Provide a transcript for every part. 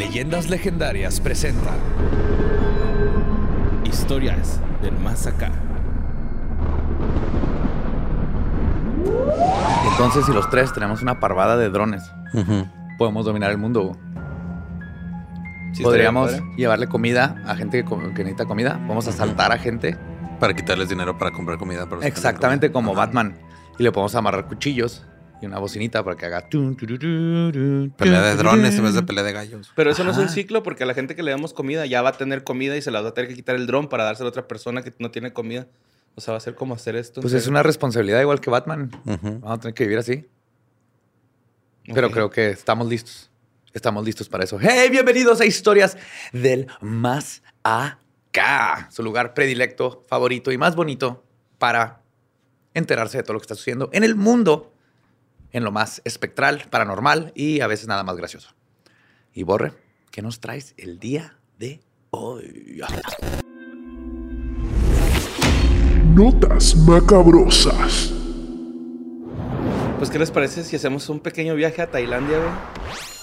Leyendas Legendarias presenta Historias del Más Acá. Entonces, si los tres tenemos una parvada de drones, podemos dominar el mundo. Sí, Podríamos padre. llevarle comida a gente que, co- que necesita comida. Podemos asaltar a gente. Para quitarles dinero para comprar comida. Para los que Exactamente como Ajá. Batman. Y le podemos amarrar cuchillos y una bocinita para que haga... Pelea de drones en vez de pelea de gallos. Pero eso no es un Ajá. ciclo porque a la gente que le damos comida ya va a tener comida y se la va a tener que quitar el dron para dársela a otra persona que no tiene comida. O sea, va a ser como hacer esto. Pues es una responsabilidad igual que Batman. Ujú. Vamos a tener que vivir así. Pero creo que estamos listos. Estamos listos para eso. ¡Hey! Bienvenidos a Historias del Más Acá. Su lugar predilecto, favorito y más bonito para enterarse de todo lo que está sucediendo en el mundo, en lo más espectral, paranormal y a veces nada más gracioso. Y Borre, ¿qué nos traes el día de hoy? Notas macabrosas. Pues, ¿qué les parece si hacemos un pequeño viaje a Tailandia, güey?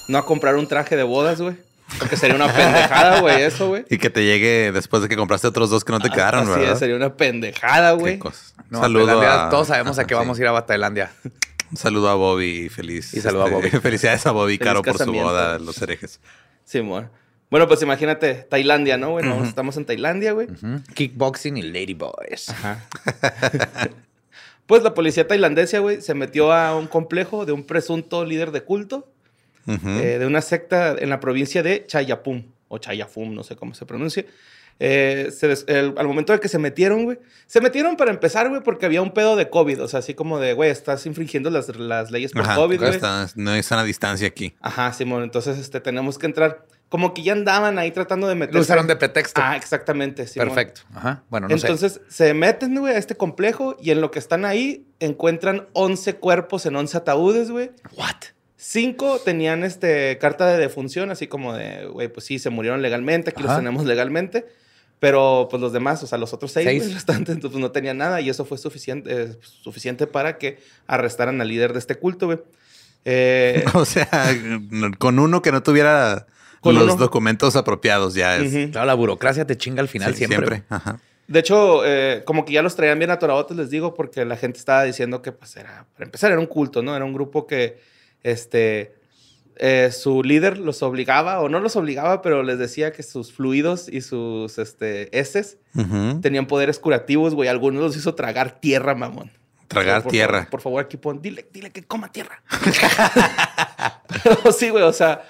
No a comprar un traje de bodas, güey. Porque sería una pendejada, güey, eso, güey. Y que te llegue después de que compraste otros dos que no te quedaron, Así ¿verdad? es, sería una pendejada, güey. No, Un saludo Tailandia, a... Todos sabemos a qué vamos sí. a ir a Tailandia. Un saludo a Bobby y feliz. este, Y saludo a Bobby. Felicidades a Bobby Feliz Caro por su boda, los herejes. Sí, amor. Bueno, pues imagínate, Tailandia, ¿no? Bueno, estamos en Tailandia, güey. Kickboxing y Ladyboys. Pues la policía tailandesa, güey, se metió a un complejo de un presunto líder de culto eh, de una secta en la provincia de Chayapum, o Chayafum, no sé cómo se pronuncia. Eh, se des- el- al momento de que se metieron, güey, se metieron para empezar, güey, porque había un pedo de COVID, o sea, así como de, güey, estás infringiendo las, las leyes por Ajá, COVID, güey. está- no hay sana distancia aquí. Ajá, Simón, entonces este, tenemos que entrar. Como que ya andaban ahí tratando de meter. Lo usaron de pretexto. Ah, exactamente, Simón. Perfecto. Ajá. Bueno, no sé. Entonces se meten, güey, a este complejo y en lo que están ahí encuentran 11 cuerpos en 11 ataúdes, güey. What? Cinco tenían este, carta de defunción, así como de, güey, pues sí, se murieron legalmente, aquí los Ajá. tenemos legalmente. Pero pues los demás, o sea, los otros seis, Seis. restantes, entonces pues, no tenían nada y eso fue suficiente, eh, suficiente para que arrestaran al líder de este culto, güey. Eh, O sea, con uno que no tuviera Con los uno. documentos apropiados ya es. Claro, la burocracia te chinga al final Sí, siempre. Ajá. De hecho, eh, como que ya los traían bien atoradotes, les digo, porque la gente estaba diciendo que, pues, era, para empezar, era un culto, ¿no? Era un grupo que, este, eh, su líder los obligaba, o no los obligaba, pero les decía que sus fluidos y sus, este, heces tenían poderes curativos, güey. Algunos los hizo tragar tierra, mamón. Tragar Por tierra. favor, por favor, aquí pon, dile, dile que coma tierra. Pero sí, güey, o sea,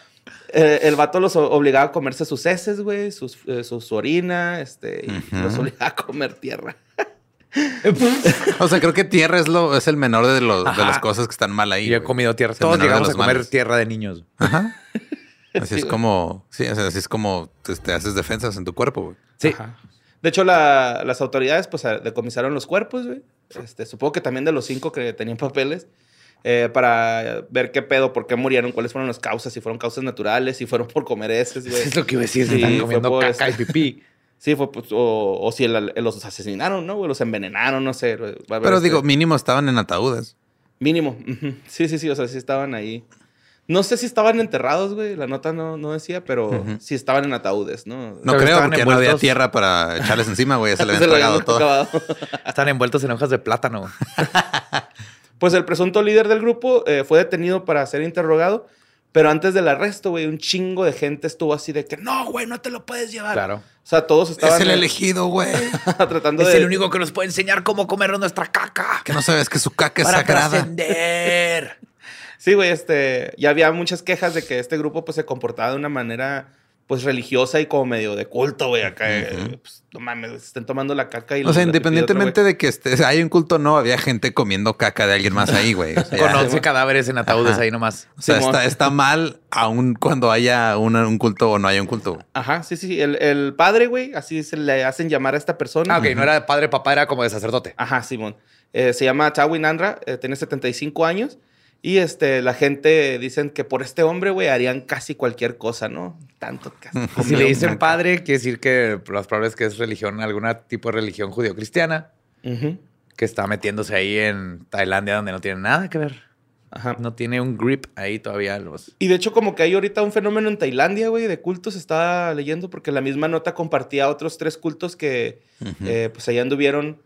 eh, el vato los obligaba a comerse sus heces, güey, sus, eh, su, su orina, este, y los obligaba a comer tierra. O sea, creo que tierra es lo es el menor de, los, de las cosas que están mal ahí. Y yo he güey. comido tierra. Es el Todos menor de llegamos a los comer males. tierra de niños. Ajá. Así Sí, es como, sí, o sea, así es como te, te haces defensas en tu cuerpo, güey. Sí. Ajá. De hecho, la- las autoridades pues a- decomisaron los cuerpos, güey. Este, supongo que también de los cinco que tenían papeles. eh, para ver qué pedo, por qué murieron, cuáles fueron las causas, si fueron causas naturales, si fueron por comer heces, güey. Es lo que iba a decir. Sí, están fue comiendo por caca y este- pipí. Sí, fue, pues, o, o si el- los asesinaron, ¿no? güey? Los envenenaron, no sé. Pero este- digo, mínimo estaban en ataúdes. Mínimo. Sí, sí, sí. O sea, sí estaban ahí. No sé si estaban enterrados, güey. La nota no, no decía, pero Ujú. sí estaban en ataúdes, ¿no? No Pero creo, porque no había envueltos. tierra para echarles encima, güey. Se le habían lo tragado todo. Están envueltos en hojas de plátano. Pues el presunto líder del grupo eh, fue detenido para ser interrogado, pero antes del arresto, güey, un chingo de gente estuvo así de que no, güey, no te lo puedes llevar. Claro. O sea, todos estaban Es el elegido, güey. tratando Es de. el único que nos puede enseñar cómo comer nuestra caca. Que no sabes que su caca es Para sagrada. trascender. Sí, güey, este. Ya había muchas quejas de que este grupo, pues, se comportaba de una manera, pues, religiosa y como medio de culto, güey. Acá, eh, pues, no mames, estén tomando la caca y O sea, independientemente de que hay un culto o no, había gente comiendo caca de alguien más ahí, güey. O sea, Con ya- 11 cadáveres en ataúdes Ajá. ahí nomás. o sea, está, está mal aún cuando haya una- un culto o no haya un culto. Ajá, sí, sí. El, el padre, güey, así se le hacen llamar a esta persona. Ah, ok. No era de padre, papá, era como de sacerdote. Ajá, Simón. Eh, se llama Chawin Andra, eh, tiene 75 años. Y este, la gente dicen que por este hombre, güey, harían casi cualquier cosa, ¿no? Tanto Y si le dicen padre, quiere decir que probable es que es religión, alguna tipo de religión judío-cristiana Ujú. que está metiéndose ahí en Tailandia donde no tiene nada que ver. Ajá. No tiene un grip ahí todavía los... Y de hecho, como que hay ahorita un fenómeno en Tailandia, güey, de cultos, estaba leyendo, porque la misma nota compartía otros tres cultos que, eh, pues, allá anduvieron,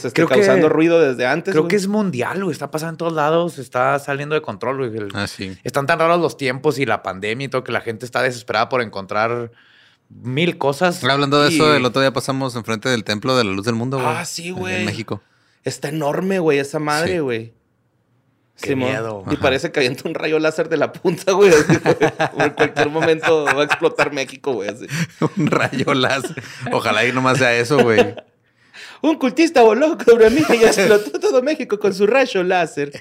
pues, Creo que- causando ruido desde antes. Creo güey. que es mundial, güey. Está pasando en todos lados. Está saliendo de control, güey. El- Ah, sí. Están tan raros los tiempos y la pandemia y todo que la gente está desesperada por encontrar mil cosas. Hablando de eso, el otro día pasamos enfrente del Templo de la Luz del Mundo, güey. Ah, sí, güey. En México. Está enorme, güey, esa madre, Sí. güey. Qué miedo. Y parece que avienta un rayo láser de la punta, güey. así, güey. en cualquier momento va a explotar México, güey. así. Un rayo láser. Ojalá y nomás sea eso, güey. Un cultista voló sobre mí y explotó todo México con su rayo láser.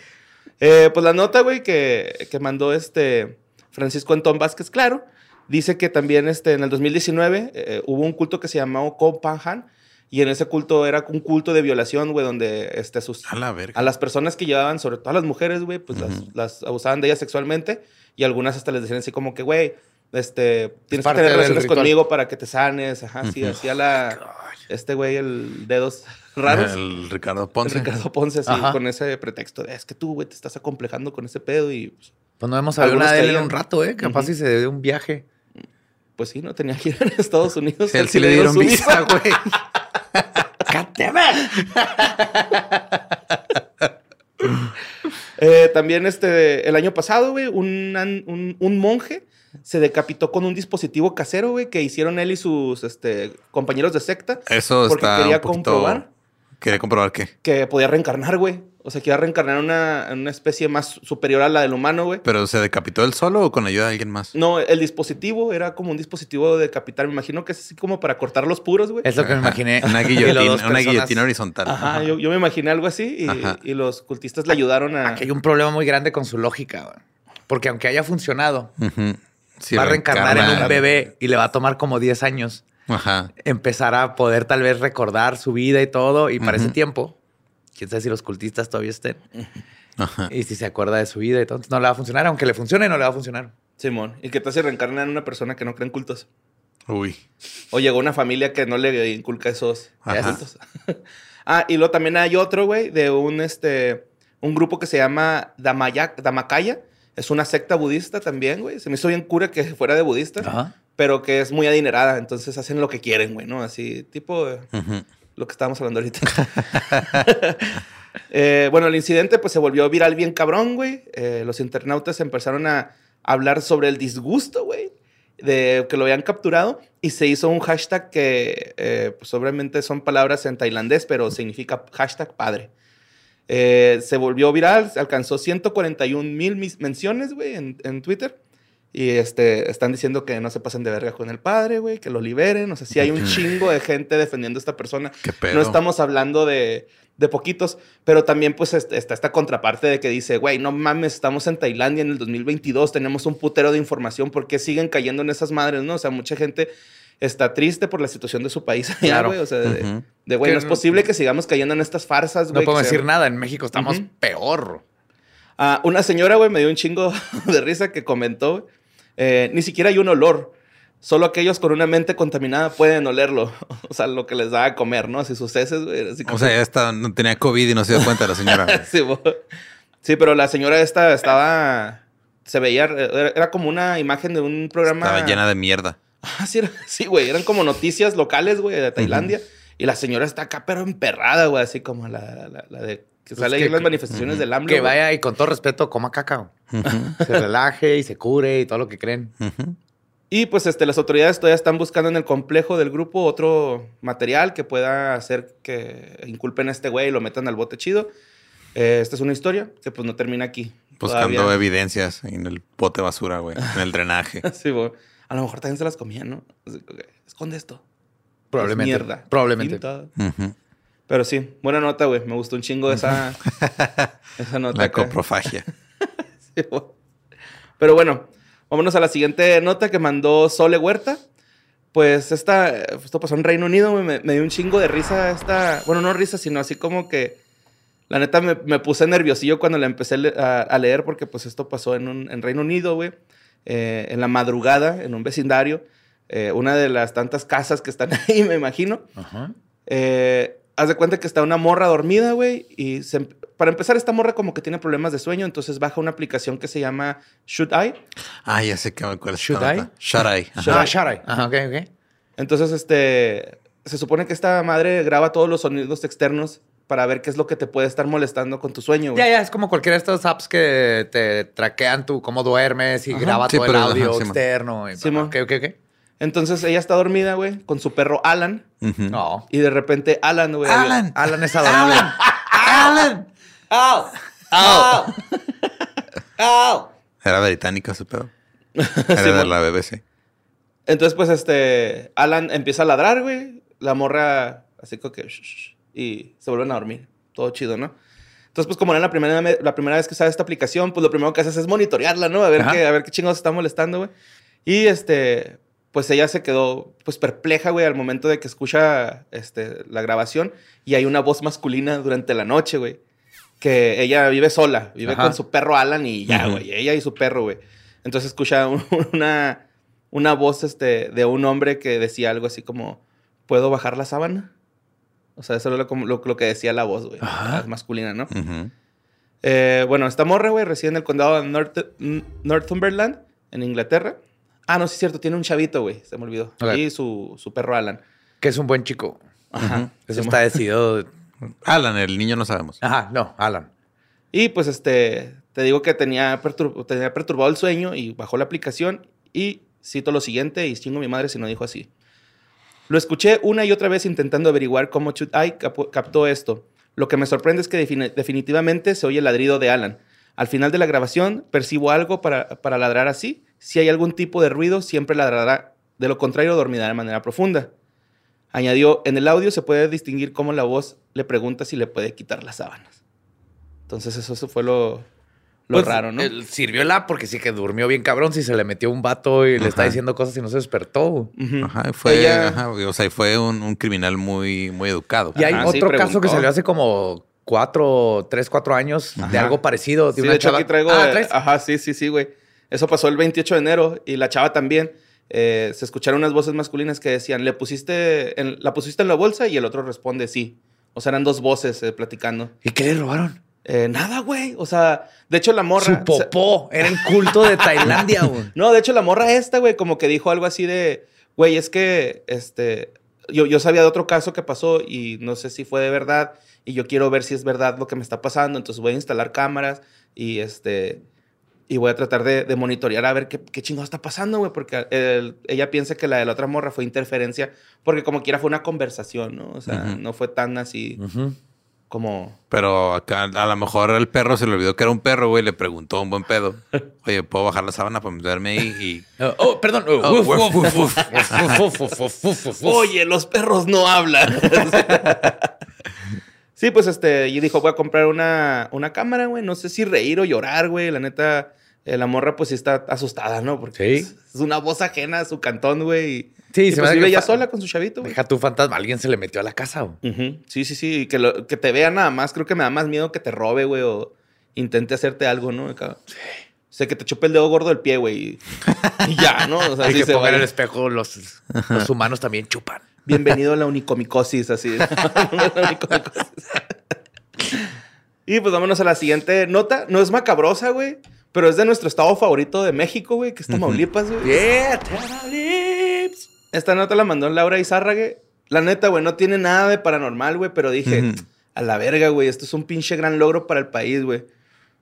Eh, pues la nota, güey, que, que mandó este Francisco Antón Vázquez, claro, dice que también este, en el 2019 eh, hubo un culto que se llamó Kopanhan y en ese culto era un culto de violación, güey, donde este, sus, A la verga. a las personas que llevaban, sobre todo a las mujeres, güey, pues las, las abusaban de ellas sexualmente y algunas hasta les decían así como que, güey, este, tienes que tener relaciones conmigo para que te sanes, ajá, sí, hacía la, este güey, el dedos raros. El Ricardo Ponce. Ricardo Ponce, así, Ajá. con ese pretexto de, es que tú, güey, te estás acomplejando con ese pedo y, pues, Pues no hemos nada de él en un rato, ¿eh? Capaz Ujú. si se dio un viaje. pues sí, no tenía que ir a Estados Unidos. Él sí le dieron su visa, güey. Eh, también este, el año pasado, güey, un, an- un, un monje se decapitó con un dispositivo casero, güey, que hicieron él y sus este, compañeros de secta. Eso Porque está quería un poquito... comprobar. Quería comprobar qué. Que podía reencarnar, güey. O sea, que iba a reencarnar en una, una especie más superior a la del humano, güey. ¿Pero se decapitó él solo o con ayuda de alguien más? No, el dispositivo era como un dispositivo de decapitar. Me imagino que es así como para cortar los puros, güey. Es lo que me imaginé. Una guillotina, una guillotina horizontal. Ajá, yo, yo me imaginé algo así y, los cultistas le ayudaron a... Aquí hay un problema muy grande con su lógica, güey. Porque aunque haya funcionado, Ujú. Sí, va a reencarnar en un bebé y le va a tomar como 10 años Ajá. empezar a poder tal vez recordar su vida y todo. Y para ese tiempo, quién sabe si los cultistas todavía estén. Ajá. Y si se acuerda de su vida y todo, entonces no le va a funcionar. Aunque le funcione, no le va a funcionar. Simón. ¿Y qué tal si reencarna en una persona que no cree en cultos? Uy. O llegó una familia que no le inculca esos cultos. ah, y luego también hay otro, güey, de un, este, un grupo que se llama Damaya- Damakaya. Es una secta budista también, güey. Se me hizo bien cura que fuera de budistas, Ajá. pero que es muy adinerada. Entonces hacen lo que quieren, güey, ¿no? Así, tipo eh, lo que estábamos hablando ahorita. Eh, bueno, el incidente pues se volvió viral bien cabrón, güey. Eh, los internautas empezaron a hablar sobre el disgusto, güey, de que lo habían capturado y se hizo un hashtag que eh, pues obviamente son palabras en tailandés, pero significa hashtag padre. Eh, se volvió viral, alcanzó 141 mil menciones, güey, en, en Twitter. Y este, están diciendo que no se pasen de verga con el padre, güey, que lo liberen. O sea, sí hay un chingo de gente defendiendo a esta persona. Qué pedo. No estamos hablando de, de poquitos, pero también pues est- está esta contraparte de que dice, güey, no mames, estamos en Tailandia en el 2022, tenemos un putero de información, ¿por qué siguen cayendo en esas madres, no? O sea, mucha gente está triste por la situación de su país allá, Claro. güey. O sea, de, güey, no es no- posible que sigamos cayendo en estas farsas, No güey. podemos que se- decir nada. En México estamos peor. Ah, una señora, güey, me dio un chingo de risa que comentó, eh, ni siquiera hay un olor. Solo aquellos con una mente contaminada pueden olerlo. O sea, lo que les da a comer, ¿no? Así sus heces, güey. así O sea, ya está, no tenía COVID y no se dio cuenta la señora. sí, sí, pero la señora esta estaba... Se veía... Era, era como una imagen de un programa... Estaba llena de mierda. Ah, sí, era- sí, güey. Eran como noticias locales, güey, de Tailandia. Y la señora está acá, pero emperrada, güey. Así como la, la- la de... Que Pues sale ahí que- en las manifestaciones del hambre. Que vaya y con todo respeto coma caca. güey. Se relaje y se cure y todo lo que creen. Y pues este, las autoridades todavía están buscando en el complejo del grupo otro material que pueda hacer que inculpen a este güey y lo metan al bote chido. Eh, esta es una historia que pues no termina aquí. Buscando Todavía. evidencias en el bote basura, güey. En el drenaje. Sí, bo- a lo mejor también se las comían, ¿no? Esconde esto. Probablemente. Es mierda. Probablemente. Pero sí, buena nota, güey. Me gustó un chingo esa, esa nota. La acá. coprofagia. Sí, Pero bueno, vámonos a la siguiente nota que mandó Sole Huerta. Pues esta, esto pasó en Reino Unido, güey, me, me dio un chingo de risa esta, bueno, no risa, sino así como que, la neta me, me puse nerviosillo cuando la empecé le- a, a leer porque pues esto pasó en, un, en Reino Unido, güey, eh, en la madrugada, en un vecindario, eh, una de las tantas casas que están ahí, me imagino. Ajá. Eh, haz de cuenta que está una morra dormida, güey, y se em- para empezar, esta morra como que tiene problemas de sueño, entonces baja una aplicación que se llama Should I. Ah, ya sé que me acuerdo. Should I? Should I. Ajá. Ah, Sharai. Ajá, ok, ok. Entonces, este, se supone que esta madre graba todos los sonidos externos para ver qué es lo que te puede estar molestando con tu sueño, güey. Ya, ya, es como cualquiera de estas apps que te traquean tú cómo duermes y Ajá. graba Sí, todo el pero- audio ajá, externo. Y, Simón. ok, ok, ok. Entonces, ella está dormida, güey, con su perro Alan. Ujú. No. Y de repente Alan, güey. Alan. Alan es adorable. Alan. ¡Au! ¡Au! ¡Au! Era británica su pedo. Era de la BBC. Entonces, pues, este, Alan empieza a ladrar, güey. La morra, así como que, "Shh, shh", y se vuelven a dormir. Todo chido, ¿no? Entonces, pues, como era la primera, me- la primera vez que usaba esta aplicación, pues lo primero que haces es monitorearla, ¿no? A ver, Ajá. qué, a ver qué chingados está molestando, güey. Y este, pues ella se quedó, pues, perpleja, güey, al momento de que escucha este, la grabación y hay una voz masculina durante la noche, güey. Que ella vive sola, vive Ajá. con su perro Alan y ya, güey. Ella y su perro, güey. Entonces escucha un- una, una voz este, de un hombre que decía algo así como, ¿puedo bajar la sábana? O sea, eso es lo, como- lo- lo que decía la voz, güey. La Masculina, ¿no? Eh, bueno, esta morra, güey, reside en el condado de North- Northumberland, en Inglaterra. Ah, no, sí es cierto, tiene un chavito, güey, se me olvidó. Y su, su perro Alan. Que es un buen chico. Ajá. Eso está decidido. Alan, el niño no sabemos. Ajá, no, Alan. Y pues este, te digo que tenía, pertur- tenía perturbado el sueño y bajó la aplicación y cito lo siguiente y chingo a mi madre si no dijo así. Lo escuché una y otra vez intentando averiguar cómo Chut captó esto. Lo que me sorprende es que defini- definitivamente se oye el ladrido de Alan. Al final de la grabación percibo algo para, para ladrar así. Si hay algún tipo de ruido, siempre ladrará. De lo contrario, dormirá de manera profunda. Añadió, en el audio se puede distinguir cómo la voz le pregunta si le puede quitar las sábanas. Entonces eso, eso fue lo, lo Pues, raro, ¿no? el- sirvió la porque sí que durmió bien cabrón. Si se le metió un vato y le está diciendo cosas y no se despertó. Ajá, fue, Ella- ajá, o sea, fue un, un criminal muy, muy educado. Y hay Ajá, sí, otro caso que salió hace como cuatro, tres, cuatro años de algo parecido. De Sí, una de hecho chava- aquí traigo... Ah, eh, ¿traes? Ajá, sí, sí, sí, güey. Eso pasó el 28 de enero y la chava también. eh, se escucharon unas voces masculinas que decían, ¿le pusiste en, ¿la pusiste en la bolsa? Y el otro responde, sí. O sea, eran dos voces eh, platicando. ¿Y qué le robaron? Eh, nada, güey. O sea, de hecho la morra... Su popó. Era el culto de Tailandia, güey. No, de hecho, la morra esta, güey, como que dijo algo así de, güey, es que, este, yo, yo sabía de otro caso que pasó y no sé si fue de verdad y yo quiero ver si es verdad lo que me está pasando, entonces voy a instalar cámaras y, este, y voy a tratar de, de monitorear a ver qué, qué chingado está pasando, güey, porque el- ella piensa que la de la otra morra fue interferencia, porque como quiera fue una conversación, ¿no? O sea, no fue tan así Ujú como... Pero acá a lo mejor el perro se le olvidó que era un perro, güey, le preguntó un buen pedo. Oye, ¿puedo bajar la sábana para meterme ahí? Y... oh, oh, perdón. Oye, los perros no hablan. sí, pues este, y dijo, voy a comprar una, una cámara, güey. No sé si reír o llorar, güey. La neta, la morra pues sí está asustada, ¿no? Porque Sí. es, una voz ajena a su cantón, güey. Sí, y se pues vive fa- sola con su chavito, güey. Deja tu fantasma. Alguien se le metió a la casa, güey. Ujú. Sí, sí, sí. y Que, lo- que te vea nada más. Creo que me da más miedo que te robe, güey. O intente hacerte algo, ¿no? Acá. O sea, que te chupe el dedo gordo del pie, güey. Y, ya, ¿no? O sea, Hay que se pongan el espejo. Los, los humanos también chupan. Bienvenido a la unicomicosis, así. La unicomicosis. y pues vámonos a la siguiente nota. No es macabrosa, güey, pero es de nuestro estado favorito de México, güey, que es Tamaulipas, güey. Yeah, Tamaulipas. Esta nota la mandó Laura Izárrague. La neta, güey, no tiene nada de paranormal, güey, pero dije, a la verga, güey, esto es un pinche gran logro para el país, güey.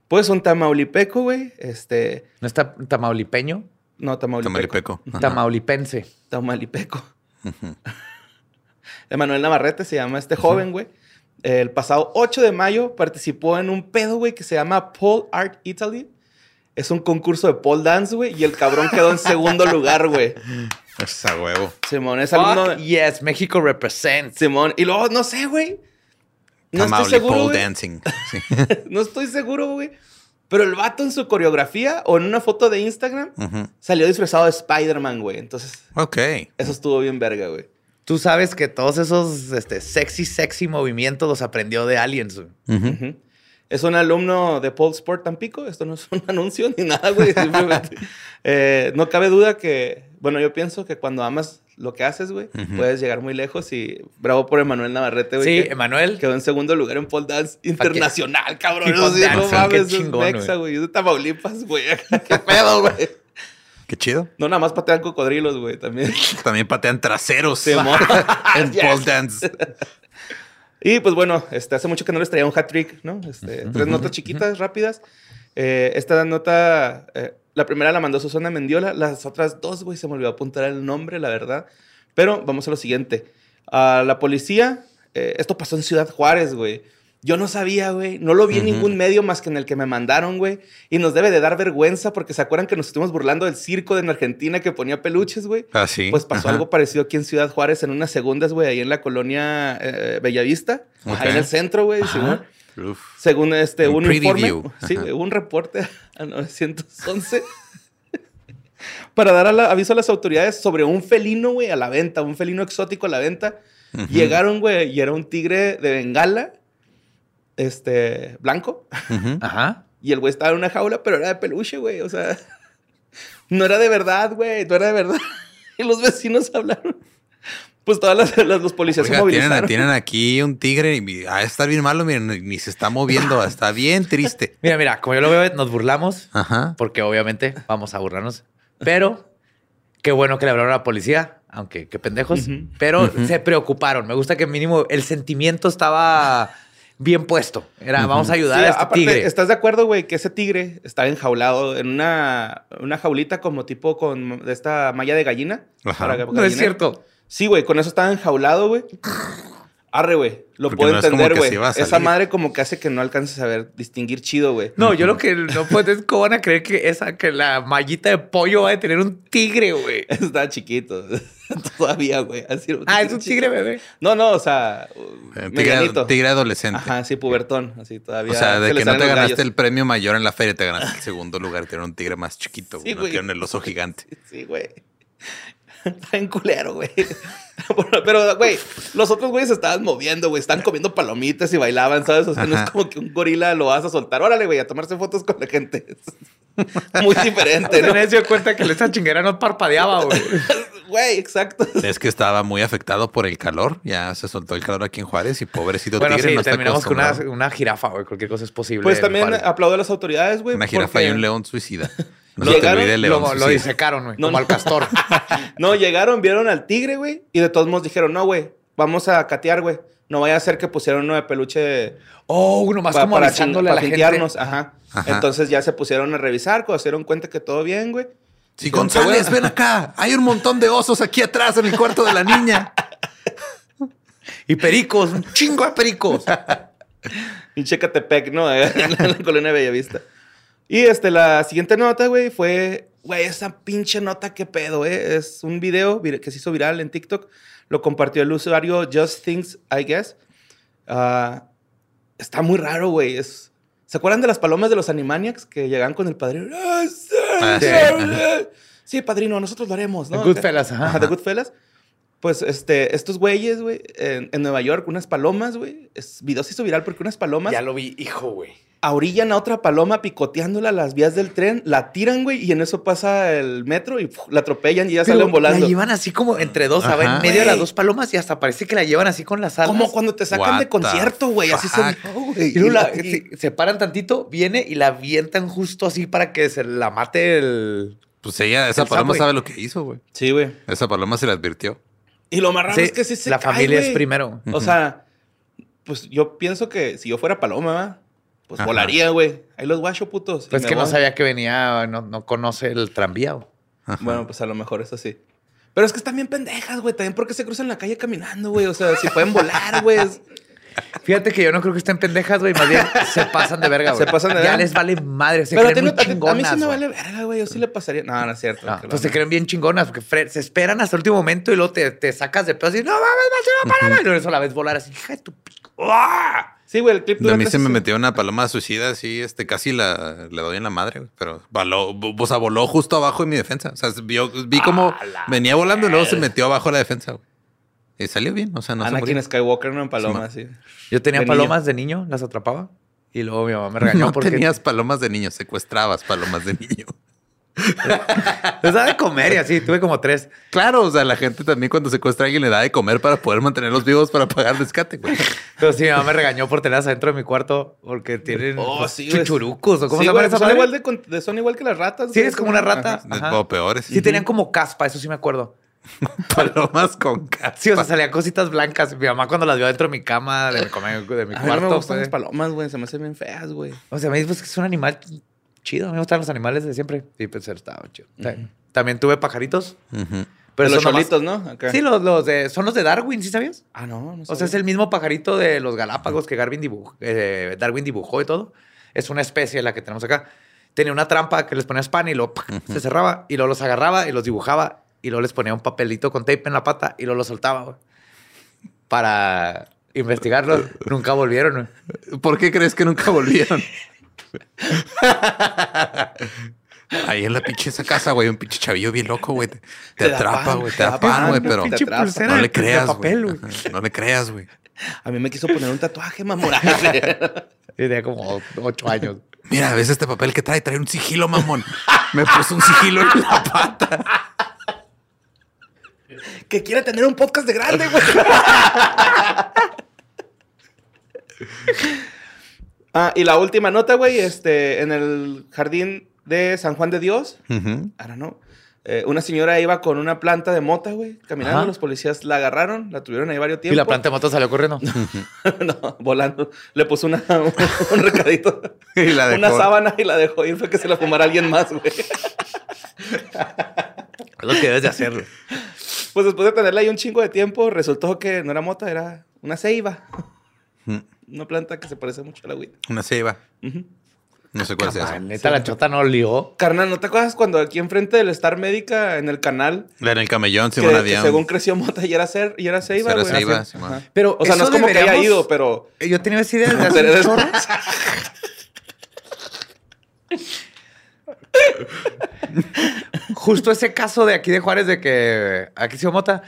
Pues un tamaulipeco, güey, este... ¿No está tamaulipeño? No, tamaulipeco. Tamaulipeco. Ajá. Tamaulipense. Tamaulipeco. Emanuel Navarrete se llama este joven, güey. El pasado 8 de mayo participó en un pedo, güey, que se llama Pole Art Italy. Es un concurso de pole dance, güey, y el cabrón quedó en segundo lugar, güey. Es a huevo. Simón, es alumno de... yes, México represents. Simón, y luego, no sé, güey. No estoy seguro, pole dancing. Sí. No estoy seguro, güey. Pero el vato en su coreografía o en una foto de Instagram salió disfrazado de Spider-Man, güey. Entonces, Ok. eso estuvo bien verga, güey. Tú sabes que todos esos este, sexy, sexy movimientos los aprendió de aliens. güey. Ujú. Es un alumno de Paul Sport Tampico. Esto no es un anuncio ni nada, güey. Simplemente, eh, no cabe duda que, bueno, yo pienso que cuando amas lo que haces, güey, puedes llegar muy lejos y bravo por Emanuel Navarrete, güey. Sí, Emanuel. Quedó en segundo lugar en pole dance internacional, cabrón. Pole Sí, no mames, es mexa, güey. Es de Tamaulipas, güey. Qué pedo, güey. Qué chido. No, nada más patean cocodrilos, güey, también. También patean traseros en pole dance. Y pues bueno, este, hace mucho que no les traía un hat trick, ¿no? Este, Tres notas chiquitas, rápidas. Eh, esta nota, eh, la primera la mandó Susana Mendiola, las otras dos, güey, se me olvidó apuntar el nombre, la verdad. Pero vamos a lo siguiente. A la policía, eh, esto pasó en Ciudad Juárez, güey. Yo no sabía, güey. No lo vi en ningún medio más que en el que me mandaron, güey. Y nos debe de dar vergüenza porque se acuerdan que nos estuvimos burlando del circo de en Argentina que ponía peluches, güey. Ah, sí. Pues pasó Ajá. algo parecido aquí en Ciudad Juárez en unas segundas, güey, ahí en la colonia eh, Bellavista, ahí en el centro, güey. Uf. Según este, Un informe, sí, Ajá. güey, un reporte a 911 para dar a la- aviso a las autoridades sobre un felino, güey, a la venta, un felino exótico a la venta. Llegaron, güey, y era un tigre de Bengala, este, blanco. Ajá. Y el güey estaba en una jaula, pero era de peluche, güey. O sea, no era de verdad, güey. No era de verdad. Y los vecinos hablaron. Pues todas las, las- los policías se Oiga, tienen, movilizaron. tienen aquí un tigre y ah, está bien malo, miren, ni- se está moviendo, está bien triste. Mira, mira, como yo lo veo, nos burlamos, Ajá. porque obviamente vamos a burlarnos. Pero qué bueno que le hablaron a la policía, aunque qué pendejos. Pero se preocuparon. Me gusta que mínimo el sentimiento estaba bien puesto. Era, vamos a ayudar Sí, a este aparte, tigre. ¿estás de acuerdo, güey, que ese tigre estaba enjaulado en una, una jaulita como tipo con de esta malla de gallina? Ajá. Para No es cierto. Sí, güey, con eso estaba enjaulado, güey. Arre, güey. Lo Porque puedo no entender, güey. Esa madre como que hace que no alcances a ver, distinguir chido, güey. No, yo lo que no puedo es cómo van a creer que esa, que la mallita de pollo va a tener un tigre, güey. Está chiquito. Todavía, güey. Ah, es un tigre bebé. No, no, o sea, Eh, Tigre, tigre adolescente. Ajá, sí, pubertón, así todavía. O sea, de se que no te ganaste gallos. el premio mayor en la feria, te ganaste el segundo lugar. Tiene un tigre más chiquito, Sí, güey. No güey. tiene el oso gigante. Sí, güey. Está en culero, güey. Pero, güey, los otros güeyes se estaban moviendo, güey. Estaban comiendo palomitas y bailaban, ¿sabes? O sea, no es como que un gorila lo vas a soltar. Órale, güey, a tomarse fotos con la gente. Muy diferente, ¿no? Tenés dio cuenta que esa chinguera no parpadeaba, güey. Güey, exacto. Es que estaba muy afectado por el calor. Ya se soltó el calor aquí en Juárez y pobrecito Bueno, tigre sí, no terminamos con una, una jirafa, güey. Cualquier cosa es posible. Pues también aplaudo a las autoridades, güey. Una jirafa porque- y un león suicida. No Llegaron, león Lo, lo disecaron, güey. No, como no. al castor. No, llegaron, vieron al tigre, güey. Y de todos modos dijeron, no, güey, vamos a catear, güey. No vaya a ser que pusieron uno de peluche oh, uno más pa- como para, avisándole a la gente. Ajá. Ajá. Entonces ya se pusieron a revisar, cuando se dieron cuenta que todo bien, güey. Sí, Dijeron, "Qué González, bueno". ven acá. Hay un montón de osos aquí atrás en el cuarto de la niña. Y pericos, un chingo de pericos. Pinche Catepec, ¿no? en la, la colonia Bellavista. Y este, la siguiente nota, güey, fue, güey, esa pinche nota, qué pedo, ¿eh? Es un video que se hizo viral en TikTok. Lo compartió el usuario Just Things, I guess. Ah, está muy raro, güey. Es... ¿Se acuerdan de las palomas de los Animaniacs que llegaban con el padrino? ¡Ah, sí! Sí. Padrino, nosotros lo haremos, ¿no? The Goodfellas. Ajá, The Goodfellas. Pues este, estos güeyes, güey, en, en Nueva York, unas palomas, güey. Es, video se hizo viral porque unas palomas ya lo vi, hijo, güey. ahorillan a otra paloma picoteándola a las vías del tren, la tiran, güey, y en eso pasa el metro y ¡puf! la atropellan y ya salen volando. La llevan así como entre dos, ¿sabes? En medio de las dos palomas y hasta parece que la llevan así con las alas. Como cuando te sacan What de concierto, güey. Así se. Y la- Y- se, paran tantito, viene y la avientan justo así para que se la mate el. Pues ella, esa El paloma sabe lo que hizo, güey. Sí, güey. Esa paloma se le advirtió. Y lo más raro Sí, es que sí se la cae, familia es primero. O sea, pues yo pienso que si yo fuera paloma, pues Ajá. volaría, güey. Ahí los guacho putos. Pues que no sabía que venía, no, no conoce el tranvía. Bueno, pues a lo mejor eso sí. Pero es que están bien pendejas, güey. También porque se cruzan la calle caminando, güey. O sea, si pueden volar, güey. Fíjate que yo no creo que estén pendejas, güey. Más bien se pasan de verga, güey. Se pasan de Ya verga. les vale madre. Se Pero a, creen muy no- a a mí chingonas. sí me vale verga, güey. Yo sí le pasaría. No, no es cierto. No, pues se creen bien chingonas porque se esperan hasta el último momento y luego te, te sacas de pedo así, no mames, va a parar. Y luego eso la ves volar así, hija de tu pico. ¡Ah! Sí, güey, el clip A dura mí se me metió una paloma suicida así, este, casi la, le doy en la madre, güey, pero voló, o sea, voló justo abajo de mi defensa. O sea, vio- vi como venía volando y luego se metió abajo de la defensa, güey. Y salió bien, o sea, no Anakin. Skywalker, no en paloma, sí. Yo tenía De palomas de niño, las atrapaba. Y luego mi mamá me regañó No porque tenías palomas de niño, secuestrabas palomas de niño. Les da de comer y así. Tuve como tres. Claro, o sea, la gente también cuando secuestra a alguien le da de comer para poder mantenerlos vivos para pagar rescate, güey. Pero sí, mi mamá me regañó por tenerlas adentro de mi cuarto porque tienen Oh, pues, sí, chuchurucos. ¿o ¿Cómo Sí, se llama esa son igual de, son igual que las ratas. Sí, es como una rata. De- Ajá. O peores. Sí, tenían como caspa, eso sí me acuerdo. palomas con caspa. Sí, o sea, salían cositas blancas. Mi mamá cuando las vio dentro de mi cama, de mi, de mi A mí no cuarto. me gustan las palomas, güey. Se me hacen bien feas, güey. O sea, me pues, que es un animal chido. A mí me gustan los animales de siempre. Sí, pues estaba chido. También tuve pajaritos. Pero los nomás- cholitos, ¿no? Acá. Sí, los, los de, son los de Darwin, ¿sí sabías? Ah, no, no O sea, es el mismo pajarito de los Galápagos que Darwin dibujó, eh, Darwin dibujó y todo. Es una especie la que tenemos acá. Tenía una trampa que les ponía pan y ¡pac! se cerraba y luego los agarraba y los dibujaba y luego les ponía un papelito con tape en la pata y luego los soltaba güey. para investigarlos. Nunca volvieron. güey. ¿Por qué crees que nunca volvieron? Ahí en la pinche esa casa, güey, un pinche chavillo bien loco, güey. Te, te Te atrapa, güey. Te te atrapa, atrapan, güey, pero no le creas, papel, güey. No le creas, güey. A mí me quiso poner un tatuaje, mamón. Tenía como ocho años. Mira, ¿ves este papel que trae? Trae un sigilo, mamón. Me puso un sigilo en la pata. Que quiere tener un podcast de grande, güey. ah, y la última nota, güey, este, en el jardín de San Juan de Dios, ahora no. eh, una señora iba con una planta de mota, güey, caminando. Ajá. Los policías la agarraron, la tuvieron ahí varios Y tiempos. la planta de moto salió corriendo. no, volando. Le puso una, un recadito. Y la dejó. Una sábana y la dejó ir. Fue que se la fumara alguien más, güey. Es lo que debes de hacerlo. Pues después de tenerla ahí un chingo de tiempo, resultó que no era mota, era una ceiba. Mm. Una planta que se parece mucho a la agüita. Una ceiba. Ujú. No sé cuál es Ah, eso. neta, la chota no lió. Carnal, ¿no te acuerdas cuando aquí enfrente del Star Médica, en el canal, La en el camellón, que, Simón que había. según creció mota y era, ser, y era ceiba, Era Ajá. Simón. Pero O sea, no es como que haya deberíamos- ido, pero... Yo tenía esa idea desde hace un eres- chorro. Justo ese caso de aquí de Juárez de que aquí se mota.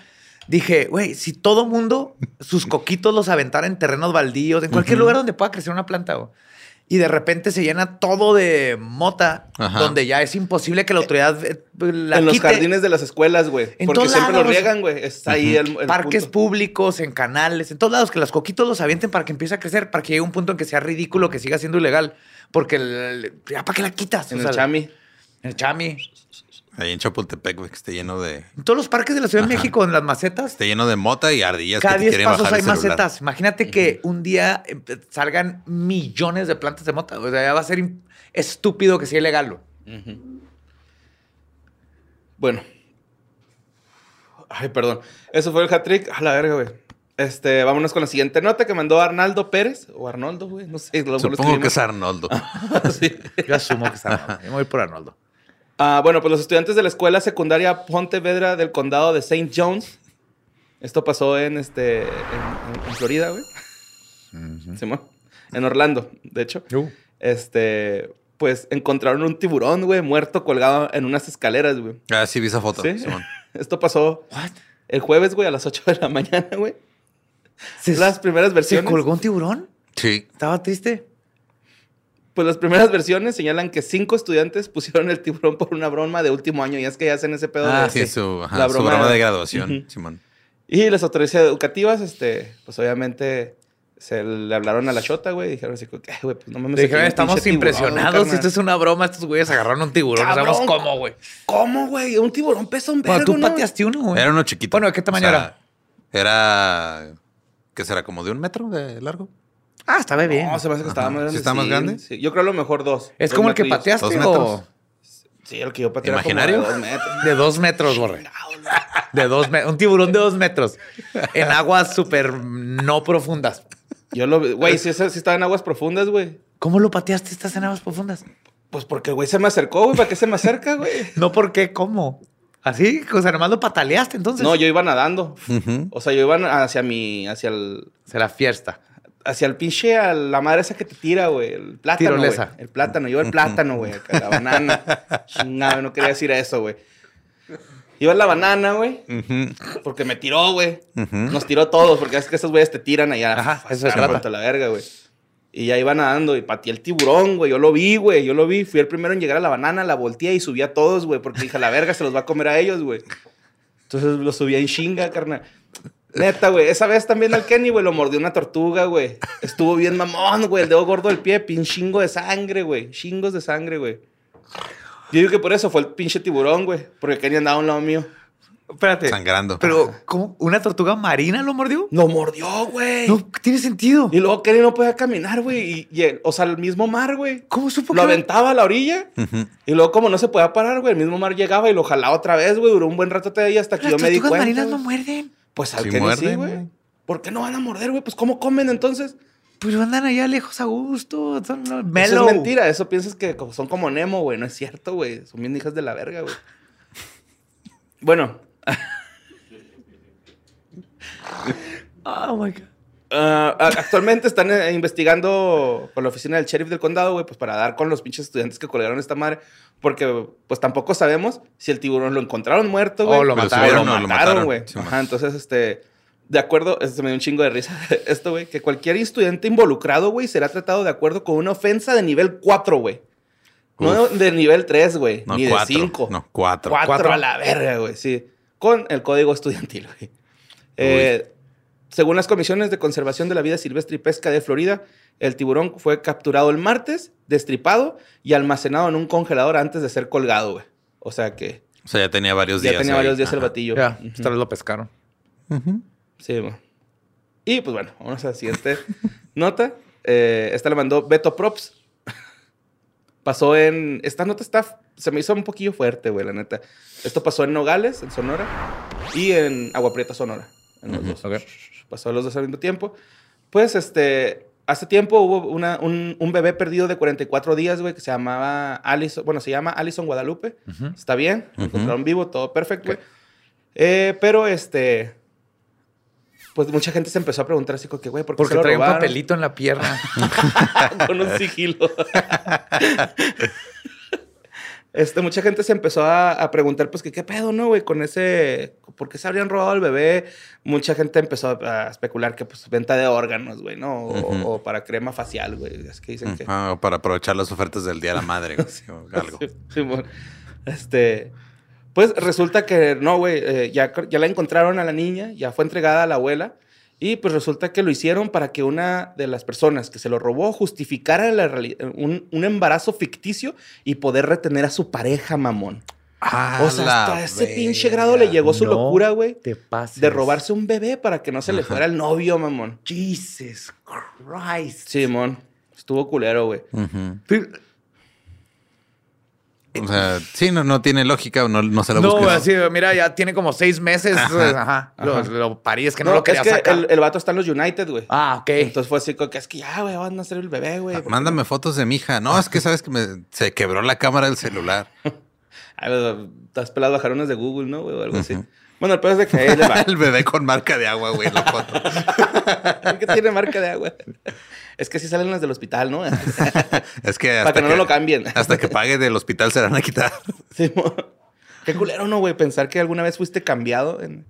Dije, güey, si todo mundo sus coquitos los aventara en terrenos baldíos, en cualquier lugar donde pueda crecer una planta, güey, y de repente se llena todo de mota, Ajá. donde ya es imposible que la autoridad eh, la en los jardines de las escuelas, güey. Porque todos siempre lados. lo riegan, güey. Está ahí el, el parques punto. públicos, en canales, en todos lados, que los coquitos los avienten para que empiece a crecer, para que llegue un punto en que sea ridículo, que siga siendo ilegal. Porque el- ya para qué la quitas. En O el sea, chami. En el chami. Ahí en Chapultepec, güey, que esté lleno de. En todos los parques de la Ciudad de. México, en las macetas, Esté lleno de mota y ardillas cada que te 10 quieren pasos bajar hay el celular. macetas. Imagínate que un día eh, salgan millones de plantas de mota. O sea, ya va a ser im- estúpido que sea ilegal. güey. Bueno. Ay, perdón. Eso fue el hat-trick. A la verga, güey. Este, vámonos con la siguiente nota que mandó Arnaldo Pérez. O Arnoldo, güey. No sé. lo- lo Supongo que es escribimos. Arnoldo. Sí. Yo asumo que está. Arnoldo. Yo me voy por Arnoldo. Ah, bueno, pues los estudiantes de la escuela secundaria Pontevedra del condado de St. John's. Esto pasó en este. En, en- en Florida, güey. Simón. En Orlando, de hecho. Este. Pues encontraron un tiburón, güey, muerto colgado en unas escaleras, güey. Ah, sí, vi esa foto. ¿Sí? Simón. Esto pasó What? el jueves, güey, a las 8 de la mañana, güey. ¿Se, Las primeras ¿Se versiones. colgó un tiburón? Sí. Estaba triste. Pues las primeras versiones señalan que cinco estudiantes pusieron el tiburón por una broma de último año. Y es que ya hacen ese pedo Ah, de. Sí, su, ajá, La su broma- de graduación. Simón. Y las autoridades educativas, este, pues obviamente se le hablaron a la chota, güey. Dijeron así, como que, "Ay, güey, pues no mames. Dijeron, estamos tiburón, impresionados. carnal". Esto es una broma. Estos güeyes agarraron un tiburón. No sabemos cómo, güey. ¿Cómo, güey? Un tiburón pesa un vergo, tú ¿no? pateaste uno, güey. Era uno chiquito. Bueno, ¿de qué tamaño era? Era. ¿Qué será? ¿Como de un metro de largo? Ah, estaba bien. No, se me hace que estaba más grande. ¿Sí está más grande? Sí, yo creo a lo mejor dos. ¿Es Dos como el que metrillos. pateaste ¿Dos o...? metros? Sí, el que yo pateé era como ¿Imaginario? de dos metros. De dos metros, borre. De dos metros. Un tiburón de dos metros. En aguas súper no profundas. Yo lo vi- Güey, sí estaba en aguas profundas, güey. ¿Cómo lo pateaste? Estás en aguas profundas. Pues porque el güey se me acercó, güey. ¿Para qué se me acerca, güey? No, ¿por qué? ¿Cómo? ¿Así? O sea, nomás lo pataleaste, entonces. No, yo iba nadando. Ujú. O sea, yo iba hacia mi... Hacia el... Se la fiesta. Hacia el pinche... A la madre esa que te tira, güey. El plátano, güey. Tirolesa. El plátano. Yo iba el plátano, güey. La banana. Chingado, no quería decir eso, güey. Iba la banana, güey. Porque me tiró, güey. Nos tiró todos. Porque es que esos güeyes te tiran allá. Ajá, eso se trata. la verga, güey. Y ya iba nadando y pateé el tiburón, güey. Yo lo vi, güey. Yo lo vi. Fui el primero en llegar a la banana, la volteé y subí a todos, güey. Porque dije, la verga se los va a comer a ellos, güey. Entonces lo subí en chinga, carnal. Neta, güey. Esa vez también al Kenny, güey, lo mordió una tortuga, güey. Estuvo bien mamón, güey. El dedo gordo del pie, pin chingo de sangre, güey. Chingos de sangre, güey. Yo digo que por eso fue el pinche tiburón, güey. Porque Kenny andaba a un lado mío. Espérate. Sangrando. Pero, ¿cómo? ¿Una tortuga marina lo mordió? Lo mordió, güey. No, tiene sentido. Y luego Kenny no podía caminar, güey. Y, y el- o sea, el mismo mar, güey. ¿Cómo supo Lo que- aventaba a la orilla. Y luego, como no se podía parar, güey, el mismo mar llegaba y lo jalaba otra vez, güey. Duró un buen rato de ahí hasta que Las yo me di tortugas cuenta. marinas no muerden. Pues al Sí Kenny sí, muerden, güey. güey. ¿Por qué no van a morder, güey? Pues ¿cómo comen entonces? Pues andan allá lejos a gusto. Son Eso es mentira. Eso piensas que son como Nemo, güey. No es cierto, güey. Son bien hijas de la verga, güey. Bueno, Oh my God. Ah, actualmente están eh, investigando con la oficina del sheriff del condado, güey, pues para dar con los pinches estudiantes que colgaron esta madre. Porque, pues tampoco sabemos si el tiburón lo encontraron muerto, güey. O lo mataron. güey. Sí, entonces, este, de acuerdo, este, me dio un chingo de risa esto, güey, que cualquier estudiante involucrado, güey, será tratado de acuerdo con una ofensa de nivel 4, güey. No de nivel 3, güey, No, ni cuatro. de 5. No, cuatro. 4 Cuatro. a la verga, güey, sí. Con el código estudiantil, güey. Eh, según las comisiones de conservación de la vida silvestre y pesca de Florida, el tiburón fue capturado el martes, destripado y almacenado en un congelador antes de ser colgado, güey. O sea que O sea, ya tenía varios ya días. tenía ahí. varios días el batillo. Ya, esta vez lo pescaron. Sí, güey. Y pues bueno, vamos a la siguiente nota. Eh, esta la mandó Beto Props. Pasó en. Esta nota está. Se me hizo un poquillo fuerte, güey, la neta. Esto pasó en Nogales, en Sonora, y en Agua Prieta, Sonora. En los dos. ok. Pasó los dos al mismo tiempo. Pues este. Hace tiempo hubo una- un, un bebé perdido de 44 días, güey, que se llamaba Alison. Bueno, se llama Alison Guadalupe. Está bien, lo encontraron vivo, todo perfecto, güey. Eh, pero este. Pues mucha gente se empezó a preguntar así como que, güey, ¿por qué Porque se lo traía un robaron? papelito en la pierna. Con un sigilo. Este, mucha gente se empezó a, a preguntar, pues, que qué pedo, ¿no, güey? Con ese, ¿por qué se habrían robado al bebé? Mucha gente empezó a, a especular que, pues, venta de órganos, güey, ¿no? O, o para crema facial, güey. Es que dicen que... Ah, para aprovechar las ofertas del Día de la Madre. güey, o algo. Sí, Simón. este, pues resulta que no, güey, eh, ya, ya la encontraron a la niña, ya fue entregada a la abuela. Y pues resulta que lo hicieron para que una de las personas que se lo robó justificara la un, un embarazo ficticio y poder retener a su pareja, mamón. Ah, o sea, la hasta ese pinche grado le llegó su No locura, güey, Te pases. de robarse un bebé para que no se le fuera el novio, mamón. Jesus Christ. Simón, estuvo culero, güey. O sea, sí, no, no tiene lógica, no, no se lo No, busques. así, mira, ya tiene como seis meses. Ajá. Ajá. Lo, Ajá. lo parí, es que no, lo quería es que sacar. el, el vato está en los United, güey. Ah, ok. Entonces fue así como que es que ya, güey, van a hacer el bebé, güey. Mándame fotos de mi hija. No, es que sabes que me, se quebró la cámara del celular. Estás pelado bajar unas de Google, ¿no, güey? O algo así. Bueno, el peor es de que. El bebé con marca de agua, güey, en la foto. que tiene marca de agua. Es que sí salen las del hospital, ¿no? Es que Para hasta que no lo cambien. Hasta que pague del hospital se van a quitar. Sí, mo- Qué culero, ¿no, güey? Pensar que alguna vez fuiste cambiado. En...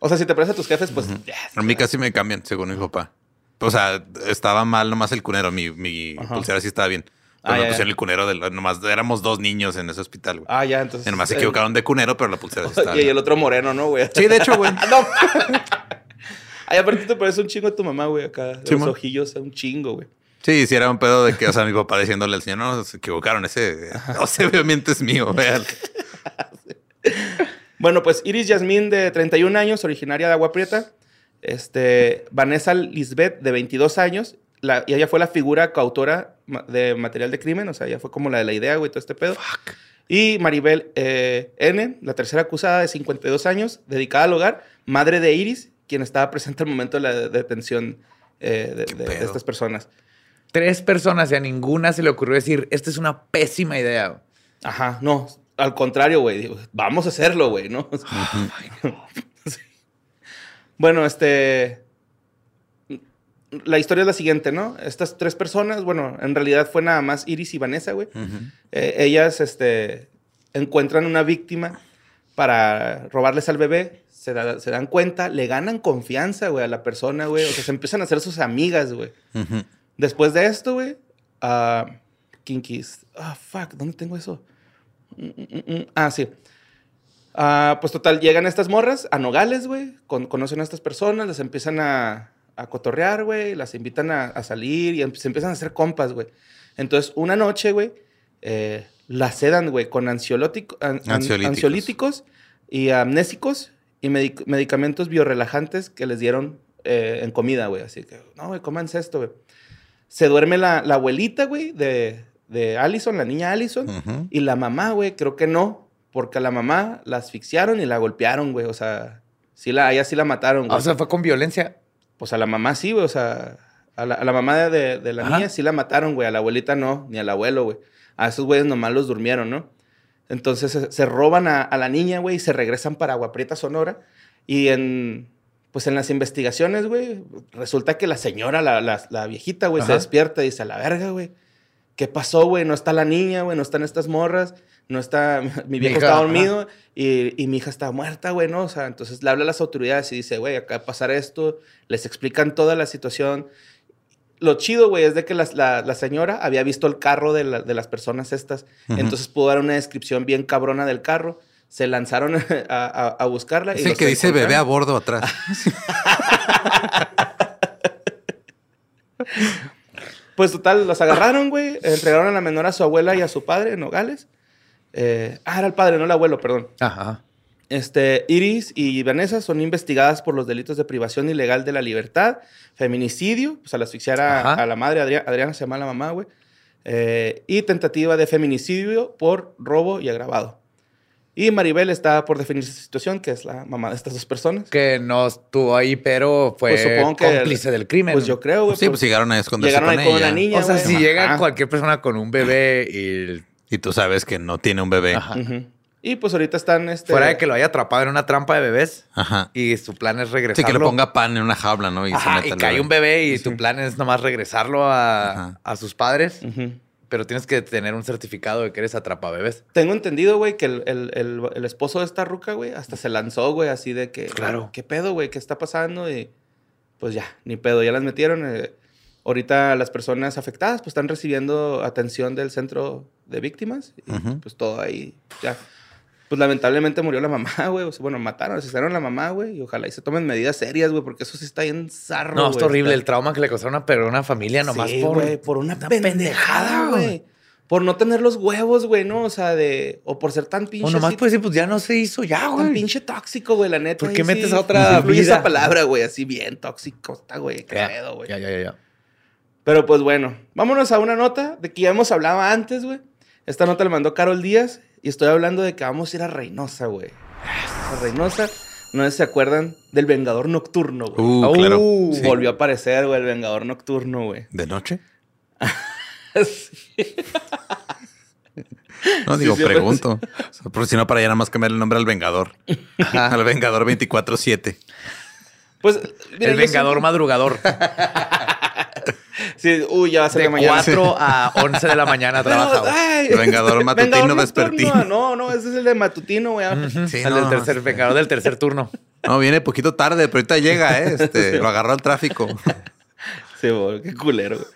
O sea, si te pareces a tus jefes, pues. A mí casi me cambian, según mi papá. O sea, estaba mal nomás el cunero. Mi, mi Ajá. pulsera sí estaba bien. Ah, Pero ya, me pusieron ya. el cunero del... Nomás éramos dos niños en ese hospital, güey. Ah, ya, entonces. y nomás se el- equivocaron de cunero, pero la pulsera sí estaba Y el bien. otro moreno, ¿no, güey? Sí, de hecho, güey. no. Ay, aparte te parece un chingo a tu mamá, güey, acá. Sí, los ojillos, un chingo, güey. Sí, sí era un pedo de que, o sea, mi papá diciéndole al señor, no, se equivocaron, ese, no sé, obviamente es mío, vean. Bueno, pues Iris Yasmín, de 31 años, originaria de Agua Prieta. Este, Vanessa Lisbeth, de 22 años. La, y ella fue la figura coautora de material de crimen. O sea, ella fue como la de la idea, güey, todo este pedo. Y Maribel eh, N., la tercera acusada, de 52 años, dedicada al hogar, madre de Iris, quien estaba presente al momento de la de- detención eh, de, estas personas. Tres personas y a ninguna se le ocurrió decir, esta es una pésima idea. Ajá, no, al contrario, güey. Vamos a hacerlo, güey, ¿no? Sí. Bueno, este. La historia es la siguiente, ¿no? Estas tres personas, bueno, en realidad fue nada más Iris y Vanessa, güey. Eh, ellas, este, encuentran una víctima para robarles al bebé, se, da- se dan cuenta, le ganan confianza, güey, a la persona, güey. O sea, se empiezan a hacer sus amigas, güey. Después de esto, güey, ah, Kinkies. Ah, fuck, ¿dónde tengo eso? Mm, mm, mm. Ah, sí. Ah, pues total, llegan estas morras a Nogales, güey. con- conocen a estas personas, las empiezan a, a cotorrear, güey. Las invitan a, a salir y em- se empiezan a hacer compas, güey. Entonces, una noche, güey, eh, las sedan, güey, con an- Ansiolíticos. ansiolíticos y amnésicos y medic- medicamentos biorelajantes que les dieron eh, en comida, güey. Así que, no, güey, cómanse esto, güey. Se duerme la, la abuelita, güey, de, de Allison, la niña Allison. Y la mamá, güey, creo que no. Porque a la mamá la asfixiaron y la golpearon, güey. O sea, sí la, ella sí la mataron, Ah, güey. o sea, fue con violencia. pues a la mamá sí, güey. O sea, a la, a la mamá de, de- de la Ajá. niña sí la mataron, güey. A la abuelita no, ni al abuelo, güey. A esos güeyes nomás los durmieron, ¿no? Entonces se, se roban a, a la niña, güey, y se regresan para Agua Prieta, Sonora. Y en, pues en las investigaciones, güey, resulta que la señora, la, la- la viejita, güey, se despierta y dice, a la verga, güey. ¿Qué pasó, güey? No está la niña, güey, no están estas morras, no está, mi viejo hija, está dormido y, y mi hija está muerta, güey, ¿no? O sea, entonces le habla a las autoridades y dice, güey, acá pasar esto, les explican toda la situación. Lo chido, güey, es de que la, la señora había visto el carro de, la- de las personas estas, entonces pudo dar una descripción bien cabrona del carro. Se lanzaron a, a- a buscarla. Es y el que dice bebé a bordo atrás. Pues total, los agarraron, güey. Entregaron a la menor a su abuela y a su padre en Nogales. Eh, ah, era el padre, no el abuelo, perdón. Ajá. Este, Iris y Vanessa son investigadas por los delitos de privación ilegal de la libertad, feminicidio, pues al asfixiar a, a la madre, Adriana, Adriana se llama la mamá, güey, eh, y tentativa de feminicidio por robo y agravado. Y Maribel está por definir esa situación, que es la mamá de estas dos personas. Que no estuvo ahí, pero fue Pues que- cómplice del crimen. Pues yo creo, güey. Sí, por- pues llegaron a esconderse llegaron con ahí con ella. una niña, o sea, güey. si llega Ajá. cualquier persona con un bebé y Y tú sabes que no tiene un bebé. Ajá. Ujú. Y pues ahorita están, este... fuera de que lo haya atrapado en una trampa de bebés Ajá. y su plan es Sí, regresarlo. que le ponga pan en una jaula, ¿no? Y se Ajá, meta y cae bebé. un bebé y tu plan es nomás regresarlo a, a sus padres, pero tienes que tener un certificado de que eres atrapabebés. Tengo entendido, güey, que el, el- el- el esposo de esta ruca, güey, hasta se lanzó, güey, así de que... Claro. ¿Qué pedo, güey? ¿Qué está pasando? Y pues ya, ni pedo, ya las metieron. eh. ahorita las personas afectadas pues están recibiendo atención del centro de víctimas. Y pues todo ahí, ya. Pues lamentablemente murió la mamá, güey. o sea, bueno, mataron, asesinaron a la mamá, güey. Y ojalá y se tomen medidas serias, güey, porque eso sí está bien zarro, No, güey, horrible está- el trauma que le causaron a, una familia nomás Sí, por, por una, una pendejada, güey. Por no tener los huevos, güey, ¿no? O sea, de... O por ser tan pinche... O nomás así, pues sí, pues ya no se hizo ya, tan güey. pinche tóxico, güey, la neta. ¿Por qué sí metes a otra vida? esa palabra, güey, así bien tóxico está, güey. Qué pedo, güey. ya, ya, ya, ya. Pero pues bueno, vámonos a una nota de que ya hemos hablado antes, güey. Esta nota la mandó Carol Díaz y estoy hablando de que vamos a ir a Reynosa, güey. A Reynosa, no sé si se acuerdan del Vengador Nocturno, güey. Uh, claro. Uh, Sí. Volvió a aparecer, güey, el Vengador Nocturno, güey. ¿De noche? Sí. No, digo, pregunto. O sea, por si no, para ya nada más cambiar el nombre al Vengador. Al Vengador 24-7. Pues, mira, el vengador madrugador. Sí, uy, ya va a ser De de mañana. 4 a 11 de la mañana trabaja. güey. Ay, El Vengador matutino Vengador vespertino. No, no, ese es el de matutino, güey. Sí, el no, del tercer vengador del tercer turno. No, viene poquito tarde, pero ahorita llega, ¿eh? Este, lo agarró al tráfico. Sí, güey, qué culero. güey.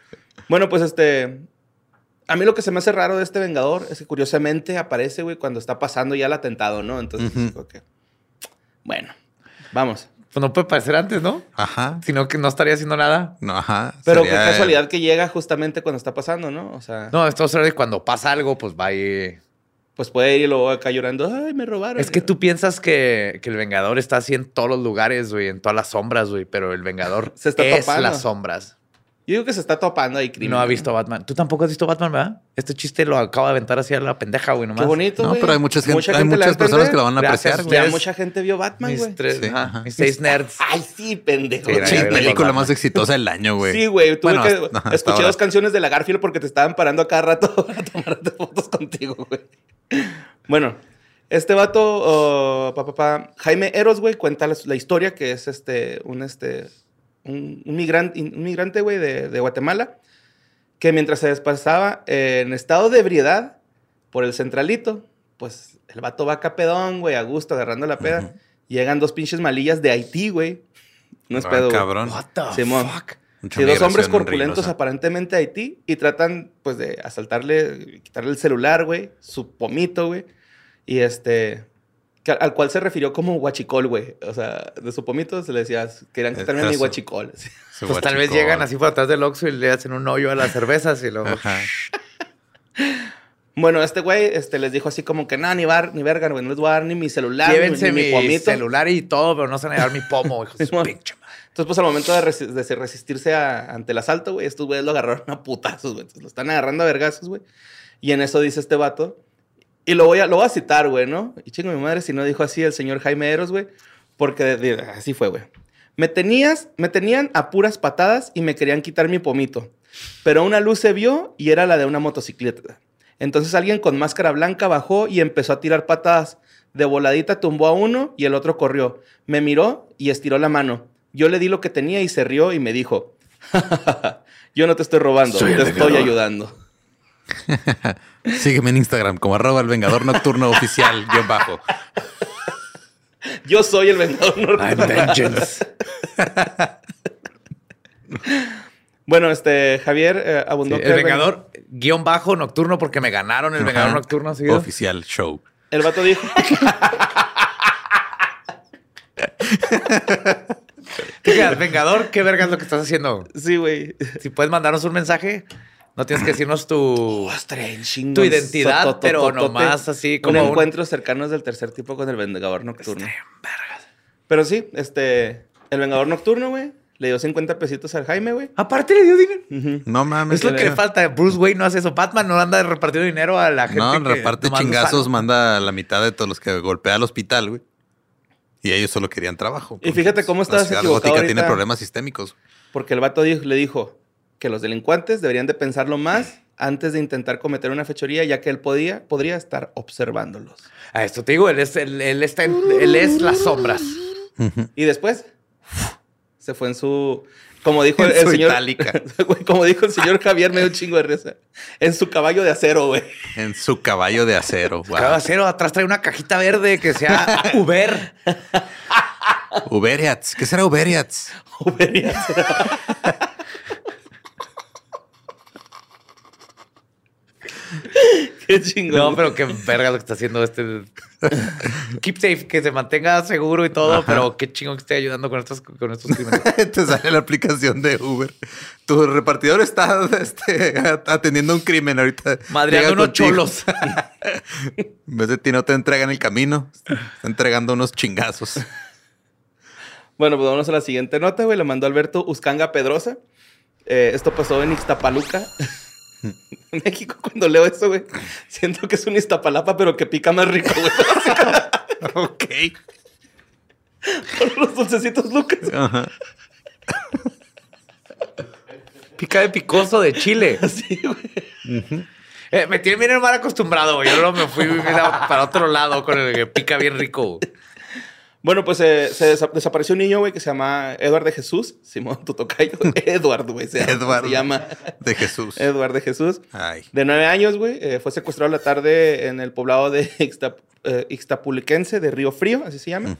Bueno, pues este. A mí lo que se me hace raro de este Vengador es que curiosamente aparece, güey, cuando está pasando ya el atentado, ¿no? Entonces, que, Bueno, vamos. Pues no puede parecer antes, ¿no? Ajá. Sino que no estaría haciendo nada. No, ajá. Pero Sería- qué casualidad que llega justamente cuando está pasando, ¿no? O sea, No, esto es de cuando pasa algo, pues va y... pues puede ir y luego acá llorando, ay, me robaron. Es que tú piensas que, que el Vengador está así en todos los lugares, güey, en todas las sombras, güey, pero el Vengador Se está es topando. las sombras. Yo digo que se está topando ahí, Y crimen. no ha visto Batman. Tú tampoco has visto Batman, ¿verdad? Este chiste lo acaba de aventar así a la pendeja, güey, nomás. Qué bonito, No, güey. pero hay muchas gente- hay muchas personas entender. que lo van a Gracias, apreciar, güey. Ya mucha gente vio Batman, Mis güey. tres, Sí, ajá, ajá. mis seis nerds. Ay, sí, pendejo. Sí, película más exitosa del año, güey. Sí, güey. Tuve Bueno, que hasta- hasta escuché ahora. dos canciones de la Garfield porque te estaban parando a cada rato a tomarte fotos contigo, güey. Bueno, este vato, oh, pa, pa, pa, Jaime Eros, güey, cuenta la, la historia que es este, un, este, un, un migrante, un migrante, güey, de, de Guatemala, que mientras se desplazaba en estado de ebriedad por el centralito, pues el vato va capedón, güey, a gusto, agarrando la peda. Llegan dos pinches malillas de Haití, güey. No es Ah, pedo, cabrón. What the Simón. fuck? Sí, dos hombres corpulentos rilosa. aparentemente a Haití y tratan pues de asaltarle, quitarle el celular, güey, su pomito, güey. Y este, que- al cual se refirió como guachicol, güey. O sea, de su pomito se le decía, querían quitarme mi guachicol. Pues tal vez llegan así por atrás del Oxxo y le hacen un hoyo a las cervezas y luego... Ajá. Bueno, este güey este, les dijo así como que, no, ni, bar, ni verga, güey, no les voy a dar ni mi celular, Llévense ni, mi, mi pomito. celular y todo, pero no se van a llevar mi pomo, hijo de su pinche madre. Entonces, pues al momento de, resi- de se- resistirse a- ante el asalto, güey, estos güeyes lo agarraron a putazos, güey. Entonces, lo están agarrando a vergazos, güey. Y en eso dice este vato. Y lo voy a, lo voy a citar, güey, ¿no? Y chingo mi madre si no dijo así el señor Jaime Eros, güey. Porque de- de- así fue, güey. Me tenías, me tenían a puras patadas y me querían quitar mi pomito. Pero una luz se vio y era la de una motocicleta. Entonces alguien con máscara blanca bajó y empezó a tirar patadas. De voladita tumbó a uno y el otro corrió. Me miró y estiró la mano. Yo le di lo que tenía y se rió y me dijo, yo no te estoy robando, Soy te estoy vengador". ayudando. Sígueme en Instagram como arroba el vengador nocturno oficial guion bajo. Yo soy el vengador I'm nocturno. vengeance. Bueno, este, Javier eh, abundó Sí, que el ven- Vengador, guion bajo nocturno, porque me ganaron el Vengador nocturno. seguido. Oficial show. El vato dijo, ¿Qué Vengador, ¿qué verga es lo que estás haciendo? sí, güey. Si puedes mandarnos un mensaje, no tienes que decirnos tu... Oh. Tu identidad, pero nomás así como Un un- encuentro cercano del tercer tipo con el Vengador Nocturno. Pero sí, este, el Vengador Nocturno, güey, le dio 50 pesitos al Jaime, güey. Aparte le dio dinero. No mames. Es lo que le falta. Bruce Wayne no hace eso. Batman no anda repartiendo dinero a la gente. No, que reparte chingazos, manda a la mitad de todos los que golpea al hospital, güey. Y ellos solo querían trabajo. Y fíjate cómo La ciudad equivocado gótica tiene problemas sistémicos. Porque el vato dijo- le dijo que los delincuentes deberían de pensarlo más antes de intentar cometer una fechoría, ya que él podía, podría estar observándolos. A esto te digo, él es, él, él está en- él es las sombras. Y después se fue en su. Como dijo el, En el su señor. itálica. Güey, como dijo el señor Javier, me dio un chingo de risa. En su caballo de acero, güey. En su caballo de acero. Wow. Cada acero atrás trae una cajita verde que sea Uber. Uberiats. ¿Qué será Uberiats? Qué chingón. No, pero qué verga lo que está haciendo este. Keep safe, que se mantenga seguro y todo, pero qué chingón que esté ayudando con estos, con estos crímenes. Te sale la aplicación de Uber. Tu repartidor está este, atendiendo un crimen ahorita. Madreando unos contigo. cholos. En vez de ti no te entregan el camino, está entregando unos chingazos. Bueno, pues vamos a la siguiente nota, güey. Le mandó Alberto Uscanga Pedrosa. Eh, esto pasó en Ixtapaluca. en México, cuando leo eso, güey, siento que es un Iztapalapa, pero que pica más rico, güey. ok. Por los dulcecitos Lucas. Ajá. Pica de picoso de Chile. Así, güey. Eh, me tiene bien mal acostumbrado, güey. Yo luego me fui para otro lado con el que pica bien rico. Bueno, pues eh, se desa- desapareció un niño, güey, que se llama Eduardo de Jesús. Simón, tu tocayo. Eduardo, güey. Se, se llama De Jesús. Eduardo de Jesús. Ay. De nueve años, güey. eh, fue secuestrado la tarde en el poblado de Ixtap- eh, Ixtapuliquense, de Río Frío, así se llama.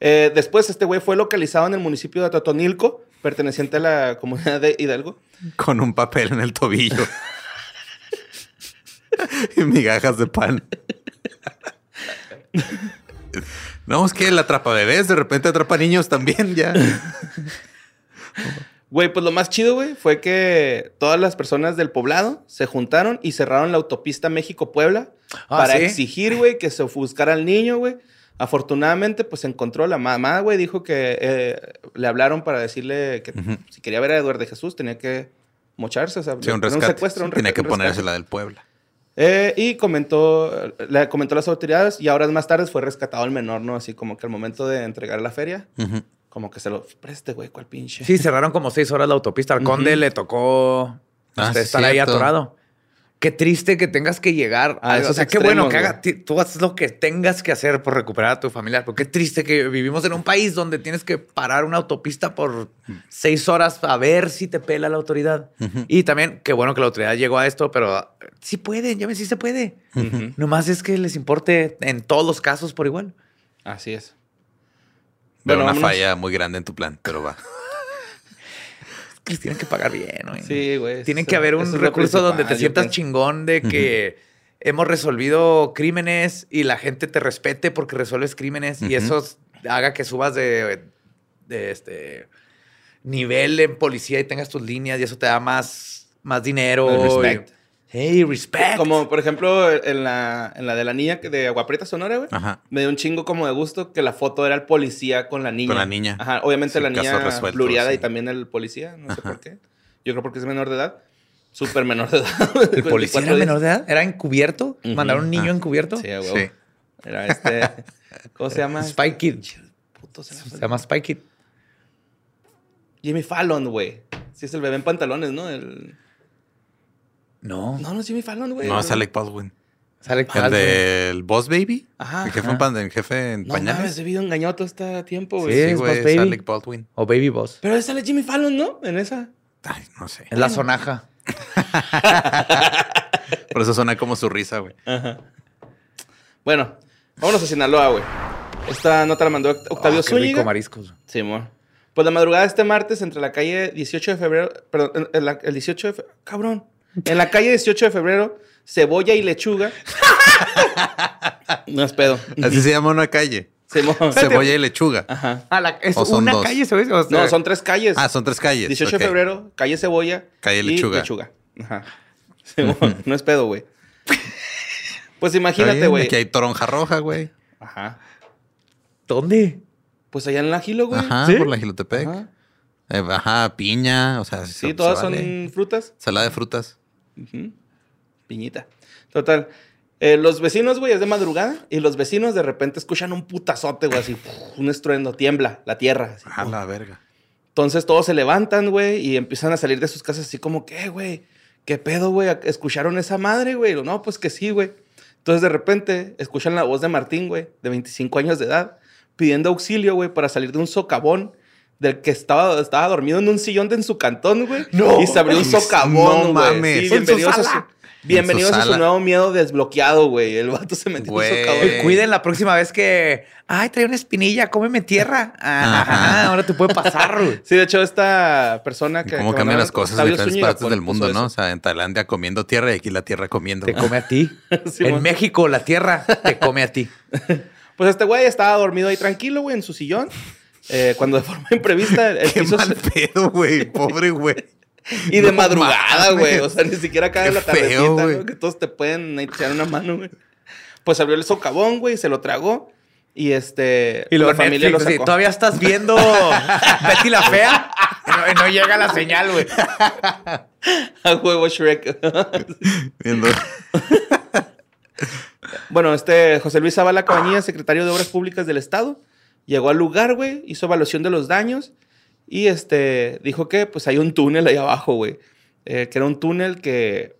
Después, este güey fue localizado en el municipio de Totonilco, perteneciente a la comunidad de Hidalgo. Con un papel en el tobillo. y migajas de pan. No, es que el atrapa bebés, de repente atrapa niños también, ya. Güey, pues lo más chido, güey, fue que todas las personas del poblado se juntaron y cerraron la autopista México-Puebla Ah, para ¿sí? exigir, güey, que se buscara al niño, güey. Afortunadamente, pues encontró la mamá, güey, dijo que eh, le hablaron para decirle que si quería ver a Eduardo de Jesús tenía que mocharse, o sea, Sí, un rescate. secuestro, un Tenía que un rescate. ponerse la del Puebla. Eh, y comentó, le comentó a las autoridades y horas más tarde fue rescatado el menor, ¿no? Así como que al momento de entregar la feria, como que se lo preste, güey, cuál pinche. Sí, cerraron como seis horas la autopista. Al conde Ujú. le tocó Ah, este, estar ahí atorado. Qué triste que tengas que llegar. A A, o sea, qué bueno que haga, tú haces lo que tengas que hacer por recuperar a tu familia. Porque qué triste que vivimos en un país donde tienes que parar una autopista por seis horas a ver si te pela la autoridad. Y también, qué bueno que la autoridad llegó a esto, pero ah, sí pueden, ya ven, sí se puede. Ujú. Nomás es que les importe en todos los casos por igual. Así es. Veo Bueno, una vámonos. falla muy grande en tu plan, pero va. Que les tienen que pagar bien, güey. Sí, güey. Tiene que haber un recurso donde te sientas chingón de que hemos resolvido crímenes y la gente te respete porque resuelves crímenes y eso haga que subas de, de este nivel en policía y tengas tus líneas y eso te da más, más dinero. Respect. Hey, respect. Como por ejemplo en la, en la de la niña que- de Aguaprieta Sonora, güey. Ajá. Me dio un chingo como de gusto que la foto era el policía con la niña. Con la niña. Ajá, obviamente Sí, la niña resuelto, sí. y también el policía, no sé por qué. Yo creo porque es menor de edad. Súper menor de edad. ¿El policía era menor de edad? ¿Era encubierto? ¿Mandaron un niño Ah. encubierto? Sí, a huevo. Sí. Era este. ¿Cómo se llama? Spy Kid. Puto, se Se llama Spy Kid. Jimmy Fallon, güey. Sí, es el bebé en pantalones, ¿no? El... No. No, no es Jimmy Fallon, güey. No, es Alec Baldwin. Sale El Carlton. del Boss Baby. Ajá, El jefe, ajá. en, pan- el jefe en No mames, pañales. he vivido engañado todo este tiempo, güey. Sí, Sí, es güey, es Baby. Alec Baldwin. O Baby Boss. Pero sale Jimmy Fallon, ¿no? En esa. Ay, no sé. Es la sonaja. Por eso suena como su risa, güey. Ajá. Bueno, vámonos a Sinaloa, güey. Esta nota la mandó Octavio Oh, qué rico Zúñiga. mariscos. Sí, amor. Pues la madrugada de este martes, entre la calle 18 de febrero, perdón, el 18 de febrero, cabrón. En la calle 18 de febrero, cebolla y lechuga. no es pedo. Así se llama una calle. Cebolla y lechuga. Aja. Ah, la- es ¿O son una dos? calle, ¿sabes? O sea, No, son tres calles. Ah, son tres calles. 18 ok. de febrero, calle cebolla. Calle y lechuga. lechuga. Ajá. No es pedo, güey. Pues imagínate, güey. Aquí hay toronja roja, güey. Ajá. ¿Dónde? Pues allá en la Gilo, güey. Ajá, ¿Sí? por la Gilotepec. Ajá. Eh, Ajá, piña, o sea, Sí, se- todas se son frutas. Salada de frutas. Piñita. Total. Eh, los vecinos, güey, es de madrugada y los vecinos de repente escuchan un putazote, güey, así, un estruendo, tiembla la tierra. así, A la verga. Entonces todos se levantan, güey, y empiezan a salir de sus casas así como, ¿qué, güey? ¿Qué pedo, güey? ¿Escucharon esa madre, güey? No, pues que sí, güey. Entonces de repente escuchan la voz de Martín, güey, de 25 años de edad, pidiendo auxilio, güey, para salir de un socavón del que estaba, estaba dormido en un sillón de en su cantón, güey. No. Y se abrió un No socavón, güey. mames. Sí, su bienvenidos a su... Bienvenidos su a su nuevo miedo desbloqueado, güey. El vato se metió en Güey. un socavón. Eh, Cuiden la próxima vez que. Ay, trae una espinilla, cómeme tierra. Ajá, Ajá. ahora te puede pasar, güey. Sí, de hecho, esta persona que. ¿Cómo que cambian las cosas en diferentes Zúñiga, partes del mundo, no? O sea, en Tailandia comiendo tierra y aquí la tierra comiendo. Te come a ti. Sí, en. México, la tierra te come a ti. Pues este güey estaba dormido ahí tranquilo, güey, en su sillón. Eh, cuando de forma imprevista el Qué piso mal se- pedo, güey. Pobre güey. Y de No madrugada, güey. O sea, ni siquiera cae Qué la feo, tardecita. Que todos te pueden echar una mano, güey. Pues abrió el socavón, güey, se lo tragó. Y este. Y la familia lo sí, sacó. todavía estás viendo Betty la Fea. No llega la señal, güey. A huevo Shrek. Viendo. bueno, este José Luis Zavala Cabañía, secretario de Obras Públicas del Estado, llegó al lugar, güey, hizo evaluación de los daños y este dijo que pues hay un túnel ahí abajo, güey. Eh, que era un túnel que,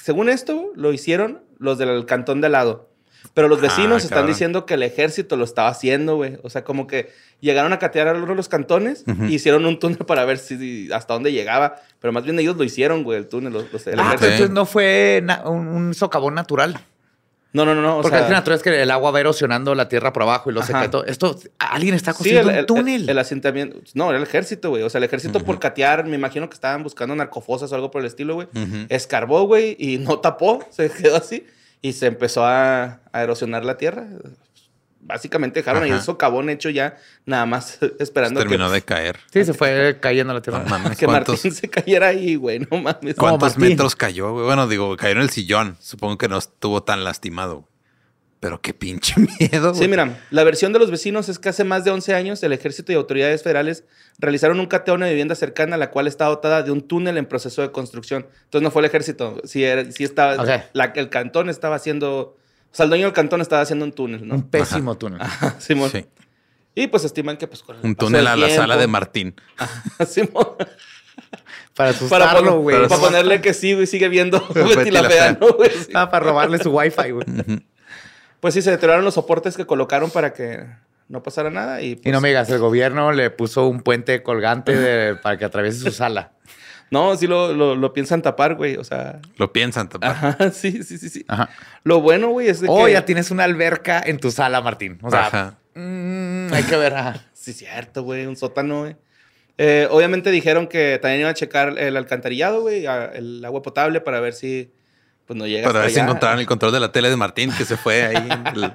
según esto, lo hicieron los del cantón de al lado. Pero los Ah, vecinos están cabrón. diciendo que el ejército lo estaba haciendo, güey. O sea, como que llegaron a catear a uno de los cantones Ujú. y hicieron un túnel para ver si hasta dónde llegaba. Pero más bien ellos lo hicieron, güey, el túnel. los- los- el Ah, ejército. pero entonces no fue un socavón natural. No, no, no, no. o Porque sea, es natural es que el agua va erosionando la tierra por abajo y lo todo. Esto, alguien está construyendo el, el- un túnel. el- el asentamiento. No, era el ejército, güey. O sea, el ejército por catear, me imagino que estaban buscando narcofosas o algo por el estilo, güey. Escarbó, güey, y no tapó, se quedó así. Y se empezó a, a erosionar la tierra. Básicamente dejaron ahí Ajá. el socavón hecho ya, nada más esperando Terminó que, de caer. sí, se fue cayendo la tierra. No mames. que ¿Cuántos, Martín se cayera ahí, güey. No mames. ¿cuántos Martín. metros cayó, güey? Bueno, digo, cayó en el sillón. Supongo que no estuvo tan lastimado. Pero qué pinche miedo, güey. Sí, mira, la versión de los vecinos es que hace más de 11 años el ejército y autoridades federales realizaron un cateo a una vivienda cercana, la cual está dotada de un túnel en proceso de construcción. Entonces no fue el ejército, sí, era, sí estaba, Ok. la- el cantón estaba haciendo, o sea, el dueño del cantón estaba haciendo un túnel, ¿no? Un pésimo túnel. Ajá, Simón. Sí. Y pues estiman que pues con el Un paso túnel del a la tiempo- sala de Martín. Simón. Para asustarlo, güey. para ponerle que sí, güey, sigue viendo Betty la fea. ¿no, güey? Sí. Ah, para robarle su wifi, güey. Pues sí, se deterioraron los soportes que colocaron para que no pasara nada y Y pues, no me digas, el gobierno le puso un puente colgante de- para que atraviese su sala. No, sí lo, lo, lo piensan tapar, güey, o sea... Lo piensan tapar. Ajá, sí, sí, sí, sí. Ajá. Lo bueno, güey, es de O que... ya tienes una alberca en tu sala, Martín. O sea, Ajá. mm, hay que ver. ajá. Sí, cierto, güey, un sótano, güey. Eh, obviamente dijeron que también iban a checar el alcantarillado, güey, el agua potable para ver si pues no llega Para ver si allá. encontraron el control de la tele de Martín que se fue ahí en, el-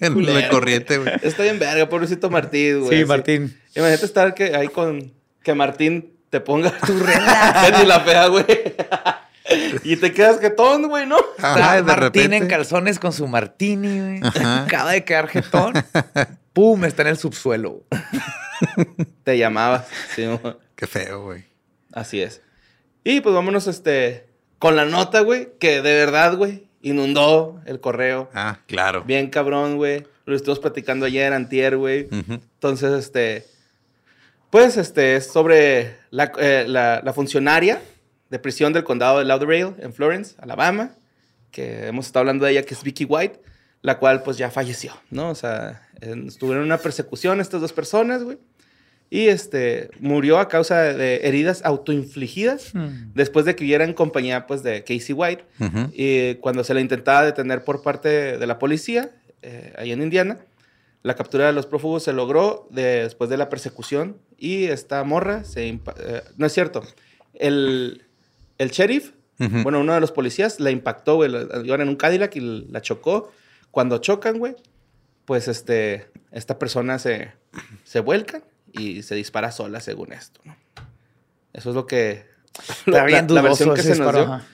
en la corriente, güey. Está bien verga, pobrecito Martín, güey. Sí, así. Martín. Imagínate estar que ahí con que Martín te ponga tu relaja y la fea, güey. y te quedas jetón, güey, ¿no? Ajá, Está de Martín repente. en calzones con su martini, güey. Acaba de quedar jetón. Pum, está en el subsuelo. Te llamabas. Sí. Qué feo, güey. así es. Y pues vámonos este con la nota, güey, que de verdad, güey, inundó el correo. Ah, claro. Bien cabrón, güey. Lo estuvimos platicando ayer, antier, güey. Entonces, este, pues, este, es sobre la, eh, la- la funcionaria de prisión del condado de Lauderdale en Florence, Alabama, que hemos estado hablando de ella, que es Vicky White, la cual, pues, ya falleció, ¿no? O sea, en- estuvieron en una persecución estas dos personas, güey, y, este, murió a causa de heridas autoinfligidas después de que viviera en compañía, pues, de Casey White, y cuando se le intentaba detener por parte de la policía, eh, ahí en Indiana, la captura de los prófugos se logró de- después de la persecución y esta morra se... eh, no es cierto. El, el sheriff, bueno, uno de los policías, la impactó, güey. la- Iban en un Cadillac y la chocó. Cuando chocan, güey, pues este, esta persona se, se vuelca y se dispara sola, según esto, ¿no? Eso es lo que... Está bien dudoso versión que se nos dio. ajá.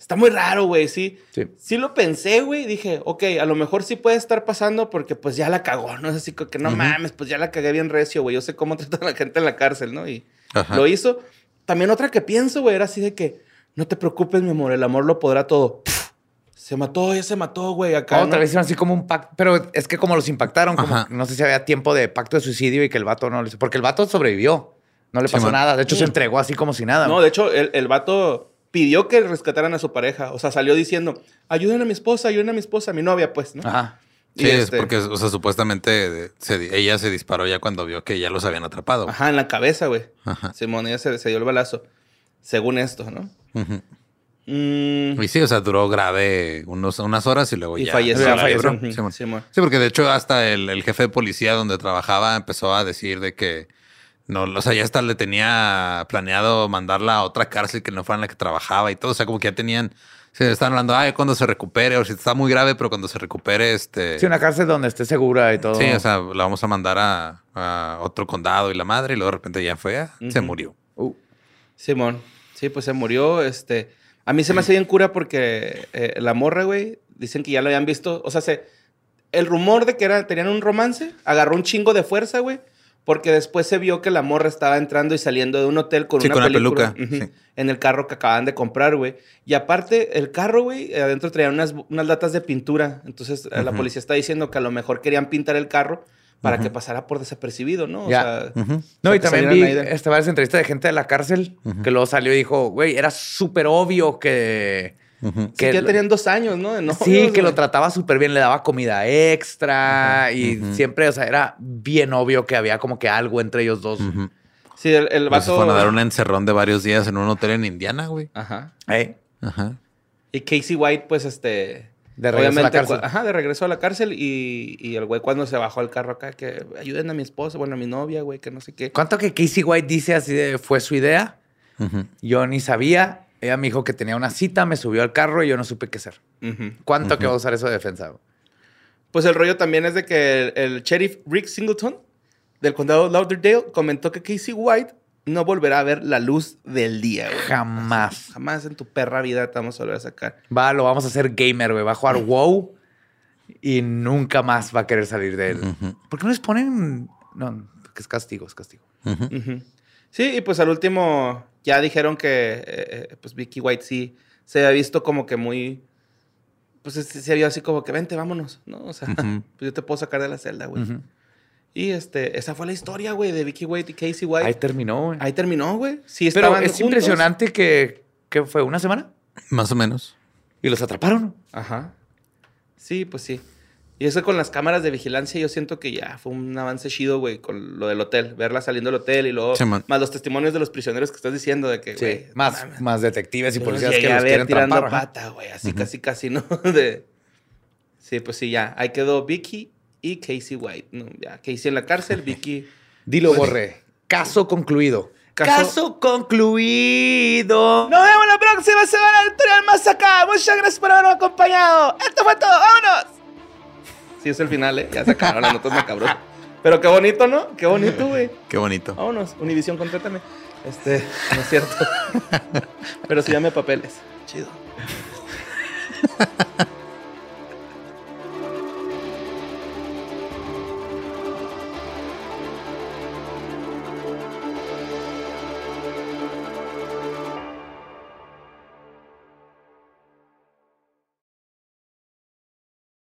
Está muy raro, güey, sí. Sí. Sí lo pensé, güey. Dije, ok, a lo mejor sí puede estar pasando porque pues ya la cagó, ¿no? Es así como que no mames, pues ya la cagué bien recio, güey. Yo sé cómo tratan a la gente en la cárcel, ¿no? Y Ajá. lo hizo. También otra que pienso, güey, era así de que no te preocupes, mi amor, el amor lo podrá todo. Pff, Se mató, ya se mató, güey, acá. Otra ¿no? vez hicieron así como un pacto, pero es que como los impactaron, como no sé si había tiempo de pacto de suicidio y que el vato no lo hizo, porque el vato sobrevivió, no le Sí, pasó man. nada, de hecho se entregó así como si nada. No, de hecho, el, el vato pidió que rescataran a su pareja. O sea, salió diciendo, ayuden a mi esposa, ayuden a mi esposa, a mi novia, pues, ¿no? Ajá. Y Sí, es este- porque, o sea, supuestamente se ella se disparó ya cuando vio que ya los habían atrapado. Ajá, en la cabeza, güey. Ajá. Simón, ella se, se dio el balazo. Según esto, ¿no? Ujú. Mm, Y sí, o sea, duró grave unos, unas horas y luego y ya. falleció. ya falleció. Simón. Simón. Sí, porque de hecho hasta el, el jefe de policía donde trabajaba empezó a decir de que no, o sea, ya hasta le tenía planeado mandarla a otra cárcel que no fuera en la que trabajaba y todo. O sea, como que ya tenían, se están hablando, ay, cuando se recupere, o si está muy grave, pero cuando se recupere, este. Sí, una cárcel donde esté segura y todo. Sí, o sea, la vamos a mandar a, a otro condado y la madre, y luego de repente ya fue, ah, se murió. Uh, Simón. Sí, pues se murió. Este. A mí se me hace bien cura porque eh, la morra, güey, dicen que ya lo habían visto. O sea, se, el rumor de que era, tenían un romance agarró un chingo de fuerza, güey. Porque después se vio que la morra estaba entrando y saliendo de un hotel con Sí, una con película peluca, sí. en el carro que acaban de comprar, güey. Y aparte, el carro, güey, adentro traía unas, unas latas de pintura. Entonces, eh, la policía está diciendo que a lo mejor querían pintar el carro para que pasara por desapercibido, ¿no? O Ya. sea, Ujú. No, O sea, y también vi este, varias entrevistas de gente de la cárcel que luego salió y dijo, güey, era súper obvio que... Que ya tenían dos años, ¿no? De sí, que lo trataba súper bien, le daba comida extra y siempre, o sea, era bien obvio que había como que algo entre ellos dos. Sí, el, el Pues se vato... fueron a dar un encerrón de varios días en un hotel en Indiana, güey. Ajá. ¿Eh? Ajá. Y Casey White, pues, este... De regreso a la cárcel. cu- Ajá, de regreso a la cárcel. Y, y el güey cuando se bajó al carro acá, que ayuden a mi esposa, bueno, a mi novia, güey, que no sé qué. ¿Cuánto que Casey White dice así de fue su idea? Yo ni sabía. Ella me dijo que tenía una cita, me subió al carro y yo no supe qué hacer. ¿Cuánto que va a usar eso de defensa? Pues el rollo también es de que el, el sheriff Rick Singleton del condado de Lauderdale comentó que Casey White no volverá a ver la luz del día, güey. Jamás. Jamás en tu perra vida te vamos a volver a sacar. Va, lo vamos a hacer gamer, güey. Va a jugar WoW y nunca más va a querer salir de él. Ujú. ¿Por qué no les ponen...? No, que es castigo, es castigo. Sí, y pues al último ya dijeron que eh, eh, pues Vicky White sí se había visto como que muy... Pues se, se había así como que vente, vámonos, ¿no? O sea, pues yo te puedo sacar de la celda, güey. Ujú. Y este, esa fue la historia, güey, de Vicky White y Casey White. Ahí Ahí, terminó, güey. terminó, güey. Sí, Pero es juntos. impresionante que, que fue una semana Más o menos. y los atraparon. Ajá. Sí, pues sí. Y eso con las cámaras de vigilancia, yo siento que ya fue un avance chido, güey, con lo del hotel. Verla saliendo del hotel y luego... Sí, más los testimonios de los prisioneros que estás diciendo de que, güey... Más, más detectives y policías que los a ver quieren tirando trampar. pata, güey. Así casi, casi, ¿no? De... Sí, pues sí, ya. Ahí quedó Vicky y Casey White. ¿no? Ya, Casey en la cárcel, Vicky... Dilo, Pues- borré. Caso concluido. Caso- Caso, concluido. Nos vemos la próxima semana en Tutorial Más Acá. Muchas gracias por habernos acompañado. Esto fue todo. ¡Vámonos! Sí, es el final, ¿eh? Ya se acabaron las notas macabrosas. Pero qué bonito, ¿no? Qué bonito, güey. Qué bonito. Vámonos. Univisión, contrátame. Este, no es cierto. Pero sí dame papeles. Chido.